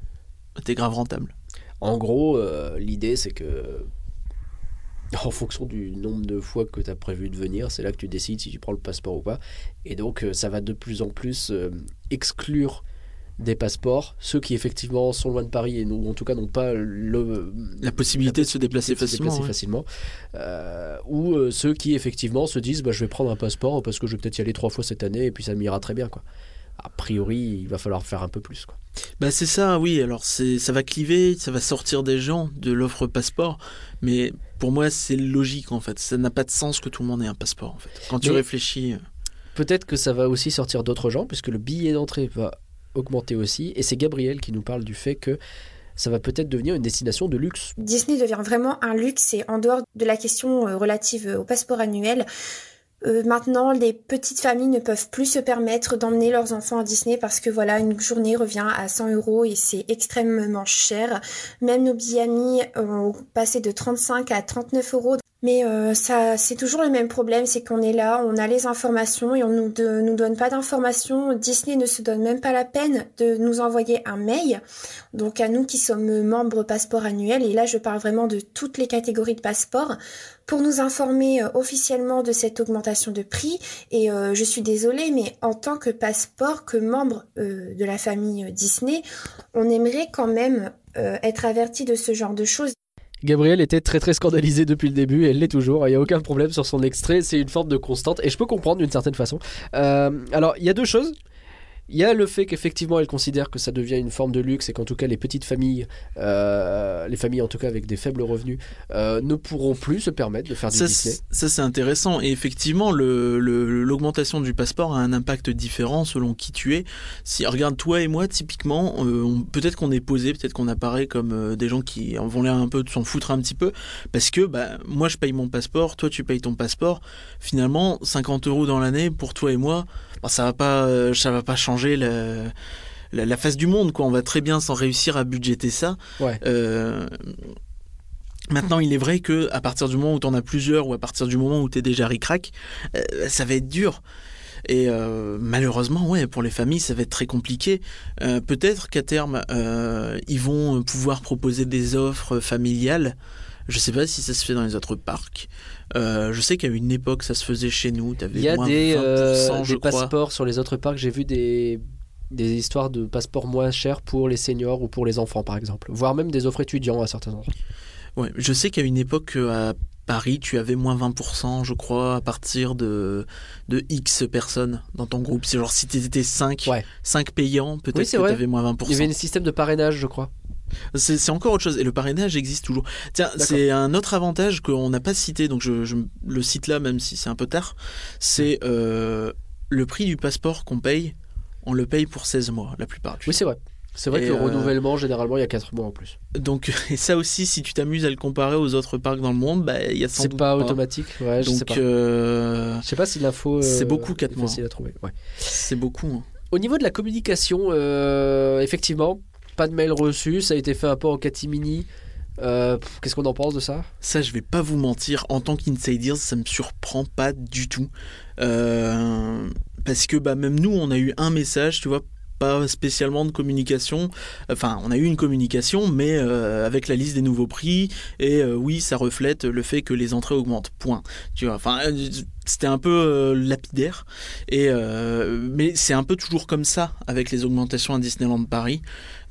t'es grave rentable. En gros, euh, l'idée c'est que en fonction du nombre de fois que tu as prévu de venir, c'est là que tu décides si tu prends le passeport ou pas. Et donc euh, ça va de plus en plus euh, exclure des passeports, ceux qui effectivement sont loin de Paris et n'ont- en tout cas n'ont pas le, La possibilité de se déplacer de se facilement, déplacer ouais. facilement. Euh, ou euh, ceux qui effectivement se disent bah, je vais prendre un passeport parce que je vais peut-être y aller trois fois cette année et puis ça m'ira très bien. Quoi. A priori, il va falloir faire un peu plus. Quoi. Bah c'est ça, oui. Alors c'est, ça va cliver, ça va sortir des gens de l'offre passeport, mais pour moi c'est logique en fait. Ça n'a pas de sens que tout le monde ait un passeport en fait. Quand tu réfléchis, euh, Peut-être que ça va aussi sortir d'autres gens, puisque le billet d'entrée va augmenter aussi. Et c'est Gabriel qui nous parle du fait que ça va peut-être devenir une destination de luxe. Disney devient vraiment un luxe et en dehors de la question euh, relative au passeport annuel, euh, maintenant les petites familles ne peuvent plus se permettre d'emmener leurs enfants à Disney parce que voilà, une journée revient à 100 euros et c'est extrêmement cher. Même nos amis ont passé de 35 à 39 euros. Mais euh, ça, c'est toujours le même problème, c'est qu'on est là, on a les informations et on nous, nous donne pas d'informations. Disney ne se donne même pas la peine de nous envoyer un mail. Donc à nous qui sommes membres passeport annuel, et là je parle vraiment de toutes les catégories de passeports, pour nous informer euh, officiellement de cette augmentation de prix. Et euh, je suis désolée, mais en tant que passeport, que membre de la famille Disney, on aimerait quand même être averti de ce genre de choses. Gabriel était très très scandalisée depuis le début, et elle l'est toujours, il n'y a aucun problème sur son extrait, c'est une forme de constante, et je peux comprendre d'une certaine façon. Euh, alors, il y a deux choses. Il y a le fait qu'effectivement elle considère que ça devient une forme de luxe et qu'en tout cas les petites familles, euh, les familles en tout cas avec des faibles revenus, euh, ne pourront plus se permettre de faire du ça, Disney. ça c'est intéressant. Et effectivement, le, le- l'augmentation du passeport a un impact différent selon qui tu es. Si regarde toi et moi, typiquement, euh, peut-être qu'on est posé, peut-être qu'on apparaît comme des gens qui en vont l'air un peu de s'en foutre un petit peu, parce que bah moi je paye mon passeport, toi tu payes ton passeport. Finalement, 50 euros dans l'année pour toi et moi, ça va pas, euh, ça va pas changer la, la, la face du monde. Quoi. On va très bien s'en réussir à budgéter ça. Ouais. Euh, Maintenant, il est vrai que à partir du moment où tu en as plusieurs ou à partir du moment où tu es déjà ric-rac, euh, ça va être dur. Et euh, malheureusement, ouais, pour les familles, ça va être très compliqué. Euh, Peut-être qu'à terme, ils vont pouvoir proposer des offres familiales. Je sais pas si ça se fait dans les autres parcs. Euh, je sais qu'à une époque, ça se faisait chez nous. Il y a moins des, 20%, euh, je des crois. passeports sur les autres parcs. J'ai vu des, des histoires de passeports moins chers pour les seniors ou pour les enfants, par exemple. Voire même des offres étudiants à certains endroits. Ouais, je sais qu'à une époque, euh, à Paris, tu avais moins 20%, je crois, à partir de, de X personnes dans ton groupe. C'est genre si tu étais 5, Ouais. 5 payants, peut-être Oui, que tu avais moins 20%. Il y avait un système de parrainage, je crois. C'est c'est encore autre chose. Et le parrainage existe toujours. Tiens, c'est un autre avantage qu'on n'a pas cité, donc je, je le cite là, même si c'est un peu tard. C'est euh, le prix du passeport qu'on paye, on le paye pour 16 mois, la plupart du Oui, c'est vrai. C'est vrai Et, que le euh, renouvellement, généralement, il y a 4 mois en plus. Donc, et ça aussi, si tu t'amuses à le comparer aux autres parcs dans le monde, bah, il y a sans C'est doute pas automatique. Ouais, je Donc, sais pas. euh, Je sais pas si l'info. c'est beaucoup, quatre est mois. facile à trouver. Ouais. c'est beaucoup. hein. Au niveau de la communication, effectivement, pas de mail reçu. Ça a été fait un peu en catimini. Euh, Qu'est-ce qu'on en pense de ça? Ça, je vais pas vous mentir, en tant qu'insiders, ça me surprend pas du tout. Euh, parce que bah, même nous, on a eu un message, tu vois, pas spécialement de communication. Enfin, on a eu une communication, mais euh, avec la liste des nouveaux prix. Et oui, ça reflète le fait que les entrées augmentent. Point. Tu vois, enfin, c'était un peu euh, lapidaire. Et euh, mais c'est un peu toujours comme ça avec les augmentations à Disneyland Paris.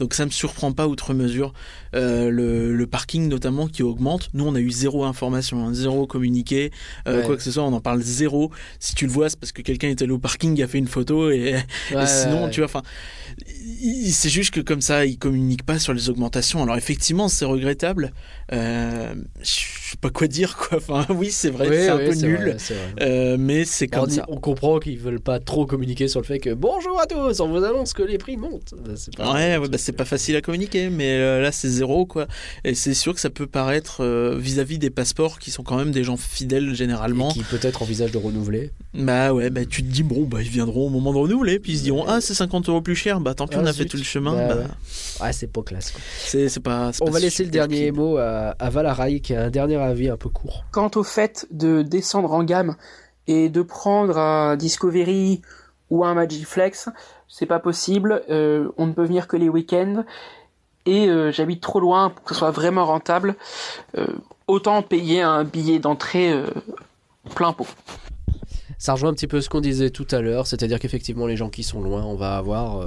Donc ça me surprend pas outre mesure. Euh, le, le parking notamment qui augmente. Nous, on a eu zéro information, hein, zéro communiqué, Ouais. quoi que ce soit. On en parle zéro. Si tu le vois, c'est parce que quelqu'un est allé au parking, a fait une photo et, sinon, ouais, tu vois, enfin, c'est juste que comme ça, ils communiquent pas sur les augmentations. Alors effectivement, c'est regrettable. Euh, je sais pas quoi dire, quoi. Enfin, oui, c'est vrai, Oui, c'est un oui, peu nul, vrai, euh, mais c'est on, comme dit- ça. on comprend qu'ils veulent pas trop communiquer sur le fait que bonjour à tous, on vous annonce que les prix montent. Bah, c'est pas- Ouais, ouais, bah, c'est pas facile à communiquer, mais euh, là c'est zéro quoi. Et c'est sûr que ça peut paraître euh, vis-à-vis des passeports qui sont quand même des gens fidèles Et généralement. qui peut-être envisagent de renouveler. Bah ouais, bah tu te dis bon, bah ils viendront au moment de renouveler, puis ils se diront ah c'est 50 euros plus cher, bah tant pis Ah, on a zut. fait tout le chemin. Bah bah, ouais. Ouais, c'est pas classe. quoi. pas. On pas va laisser le dernier mot à, à Valarai qui a un dernier avis un peu court. Quant au fait de descendre en gamme et de prendre un Discovery ou un Magiflex, c'est pas possible. Euh, on ne peut venir que les week-ends. Et euh, j'habite trop loin pour que ce soit vraiment rentable. Euh, autant payer un billet d'entrée plein pot. Ça rejoint un petit peu ce qu'on disait tout à l'heure, c'est-à-dire qu'effectivement les gens qui sont loin, on va avoir,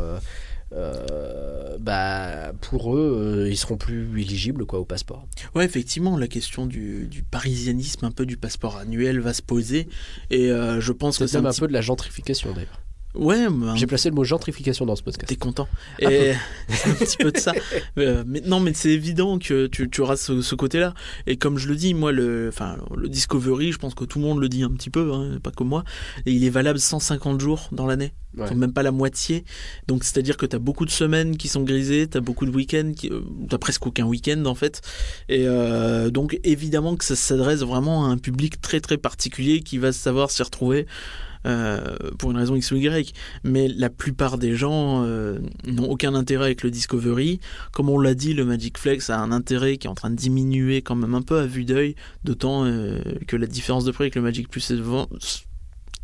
euh, bah, pour eux, euh, ils seront plus éligibles quoi au passeport. Ouais, effectivement, la question du, du parisianisme, un peu du passeport annuel va se poser, et euh, je pense que C'est un un petit... peu de la gentrification d'ailleurs. Ouais, bah, J'ai placé le mot gentrification dans ce podcast. T'es content. Un Et c'est un petit peu de ça. Euh, mais non, mais c'est évident que tu, tu auras ce, ce côté-là. Et comme je le dis, moi, le, enfin, le Discovery, je pense que tout le monde le dit un petit peu, hein, pas comme moi. Et il est valable 150 jours dans l'année. Ouais. Même pas la moitié. Donc c'est-à-dire que tu as beaucoup de semaines qui sont grisées, tu as beaucoup de week-ends, qui, euh, t'as presque aucun week-end en fait. Et euh, donc évidemment que ça s'adresse vraiment à un public très très particulier qui va savoir s'y retrouver. Euh, pour une raison X ou Y, mais la plupart des gens euh, n'ont aucun intérêt avec le Discovery. Comme on l'a dit, le Magic Flex a un intérêt qui est en train de diminuer quand même un peu à vue d'œil, d'autant euh, que la différence de prix avec le Magic Plus est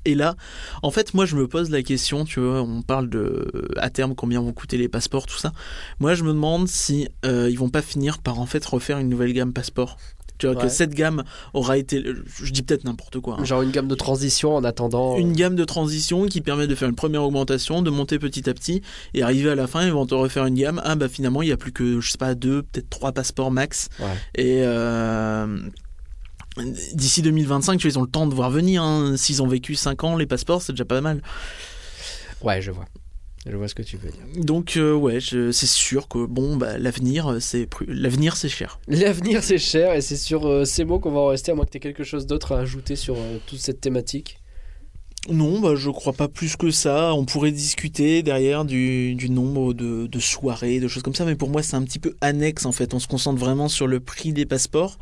et là, en fait, moi, je me pose la question, tu vois, on parle de à terme combien vont coûter les passeports, tout ça. Moi, je me demande si euh, ils vont pas finir par en fait refaire une nouvelle gamme passeport. Tu vois Ouais. que cette gamme aura été, je dis peut-être n'importe quoi. hein. Genre une gamme de transition en attendant. Une gamme de transition qui permet de faire une première augmentation, de monter petit à petit, et arriver à la fin, ils vont te refaire une gamme. Ah bah finalement, il y a plus que, je sais pas, deux, peut-être trois passeports max. Ouais. Et euh, d'ici 2025, tu vois, ils ont le temps de voir venir. hein. S'ils ont vécu 5 ans, les passeports, c'est déjà pas mal. Ouais, je vois. Je vois ce que tu veux dire. Donc euh, ouais, je- c'est sûr que bon, bah, l'avenir, c'est pru- l'avenir, c'est cher. L'avenir c'est cher et c'est sur euh, ces mots qu'on va en rester à moins que tu aies quelque chose d'autre à ajouter sur euh, toute cette thématique. Non, bah, je crois pas plus que ça. On pourrait discuter derrière du, nombre de, de soirées, de choses comme ça, mais pour moi c'est un petit peu annexe en fait. On se concentre vraiment sur le prix des passeports.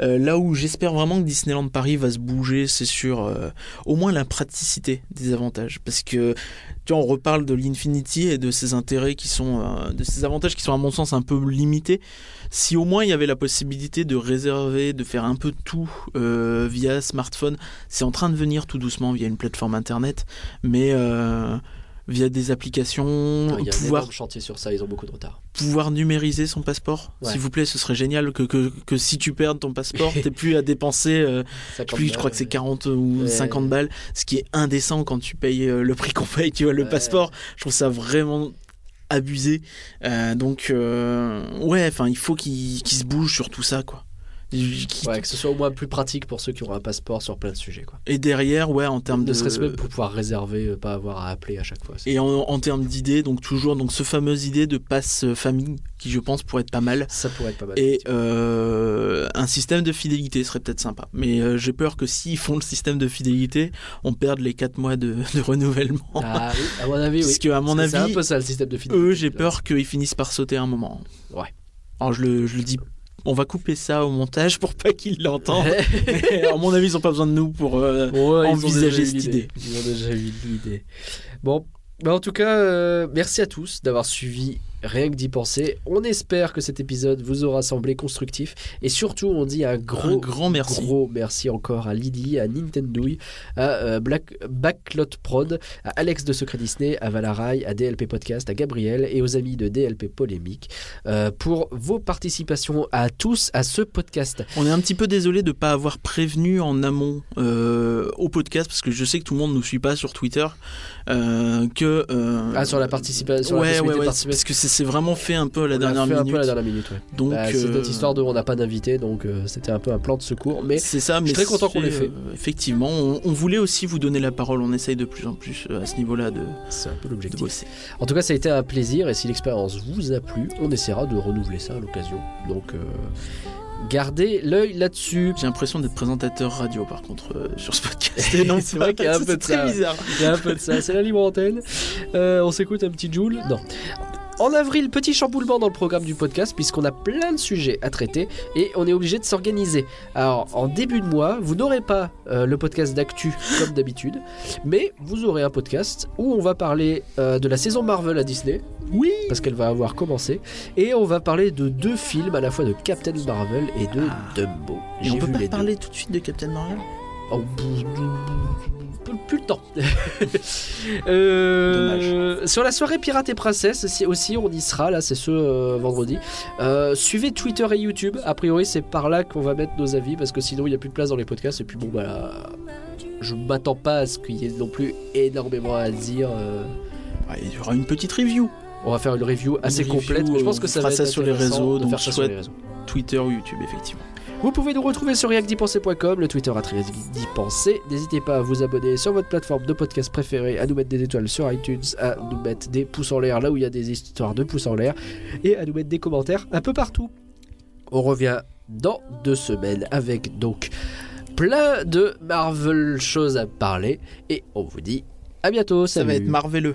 Euh, là où j'espère vraiment que Disneyland Paris va se bouger, c'est sur euh, au moins la praticité des avantages, parce que tu vois, on reparle de l'Infinity et de ses intérêts qui sont, euh, de ses avantages qui sont à mon sens un peu limités. Si au moins il y avait la possibilité de réserver, de faire un peu tout euh, via smartphone, c'est en train de venir tout doucement via une plateforme internet, mais euh, via des applications, Il y a un pouvoir, énorme chantier sur ça, ils ont beaucoup de retard. pouvoir numériser son passeport. Ouais. S'il vous plaît, ce serait génial que, que, que si tu perds ton passeport, t'aies plus à dépenser, euh, plus, je crois que c'est 40 ou Ouais. 50 balles, ce qui est indécent quand tu payes le prix qu'on paye, tu vois, le Ouais. passeport. Je trouve ça vraiment abusé. Euh, donc, euh, ouais, enfin, il faut qu'il qu'il se bouge sur tout ça, quoi. Qui- Ouais, que ce soit au moins plus pratique pour ceux qui ont un passeport sur plein de sujets. Quoi. Et derrière, ouais, en termes Ne de. serait-ce même pour pouvoir réserver, euh, pas avoir à appeler à chaque fois. Et en, en termes d'idées, donc toujours donc ce fameuse idée de passe famille qui je pense pourrait être pas mal. Ça pourrait être pas mal. Et euh, un système de fidélité serait peut-être sympa. Mais euh, j'ai peur que s'ils font le système de fidélité, on perde les 4 mois de, de renouvellement. Ah oui, à mon avis, oui. Parce qu'à mon Parce que C'est avis, un peu ça le système de fidélité. eux, j'ai peur qu'ils finissent par sauter un moment. Ouais. Alors je le, je le dis, on va couper ça au montage pour pas qu'ils l'entendent. À mon avis, ils ont pas besoin de nous pour. euh, Ouais, envisager cette idée. Ils ont déjà eu l'idée. Bon, bah en tout cas, euh, merci à tous d'avoir suivi Rien que d'y penser. On espère que cet épisode vous aura semblé constructif. Et surtout, on dit un gros, Un grand merci. gros merci encore à Lydie, à Nintendouille, à euh, Black, Backlot Prod, à Alex de Secret Disney, à Valarai, à DLP Podcast, à Gabriel et aux amis de DLP Polémique euh, pour vos participations à tous à ce podcast. On est un petit peu désolé de ne pas avoir prévenu en amont euh, au podcast parce que je sais que tout le monde ne nous suit pas sur Twitter. euh, que Ah, sur la participation, sur la ouais, ouais, ouais, parce que c'est c'est vraiment fait un peu à la On dernière fait un minute. peu à la dernière minute, ouais. Donc Bah, c'est euh, notre histoire de on n'a pas d'invité, donc euh, c'était un peu un plan de secours. Mais c'est ça, mais suis très content qu'on c'est, l'ait fait. euh, effectivement, on, on voulait aussi vous donner la parole. On essaye de plus en plus euh, à ce niveau-là de, c'est un peu l'objectif. bosser. En tout cas, ça a été un plaisir et si l'expérience vous a plu, on essaiera de renouveler ça à l'occasion. Donc, euh, gardez l'œil là-dessus. J'ai l'impression d'être présentateur radio par contre euh, sur ce podcast. Et non, C'est vrai qu'il y a un peu c'est de ça. bizarre. Il y a un peu de ça. C'est la libre antenne. Euh, on s'écoute un petit Joule Non. En avril, petit chamboulement dans le programme du podcast puisqu'on a plein de sujets à traiter et on est obligé de s'organiser. Alors, en début de mois, vous n'aurez pas euh, le podcast d'actu comme d'habitude, mais vous aurez un podcast où on va parler euh, de la saison Marvel à Disney. Oui. Parce qu'elle va avoir commencé. Et on va parler de deux films à la fois de Captain Marvel et de Ah. Dumbo. Et on peut pas deux. parler tout de suite de Captain Marvel? Oh, plus- le temps. Euh, Sur la soirée Pirate et Princesse aussi, aussi, on y sera, là c'est ce euh, vendredi. Euh, suivez Twitter et YouTube, a priori c'est par là qu'on va mettre nos avis parce que sinon il n'y a plus de place dans les podcasts et puis bon bah je m'attends pas à ce qu'il y ait non plus énormément à dire. Ouais, Il y aura une petite review. on va faire une review assez review, complète. Je pense que ça va ça être sur les réseaux, de donc faire ça sur les réseaux. Twitter ou YouTube, effectivement. Vous pouvez nous retrouver sur reactdypenser.com, le Twitter à. N'hésitez pas à vous abonner sur votre plateforme de podcast préférée, à nous mettre des étoiles sur iTunes, à nous mettre des pouces en l'air là où il y a des histoires de pouces en l'air, et à nous mettre des commentaires un peu partout. On revient dans deux semaines avec donc plein de Marvel choses à parler, et on vous dit à bientôt. Ça va être marveleux.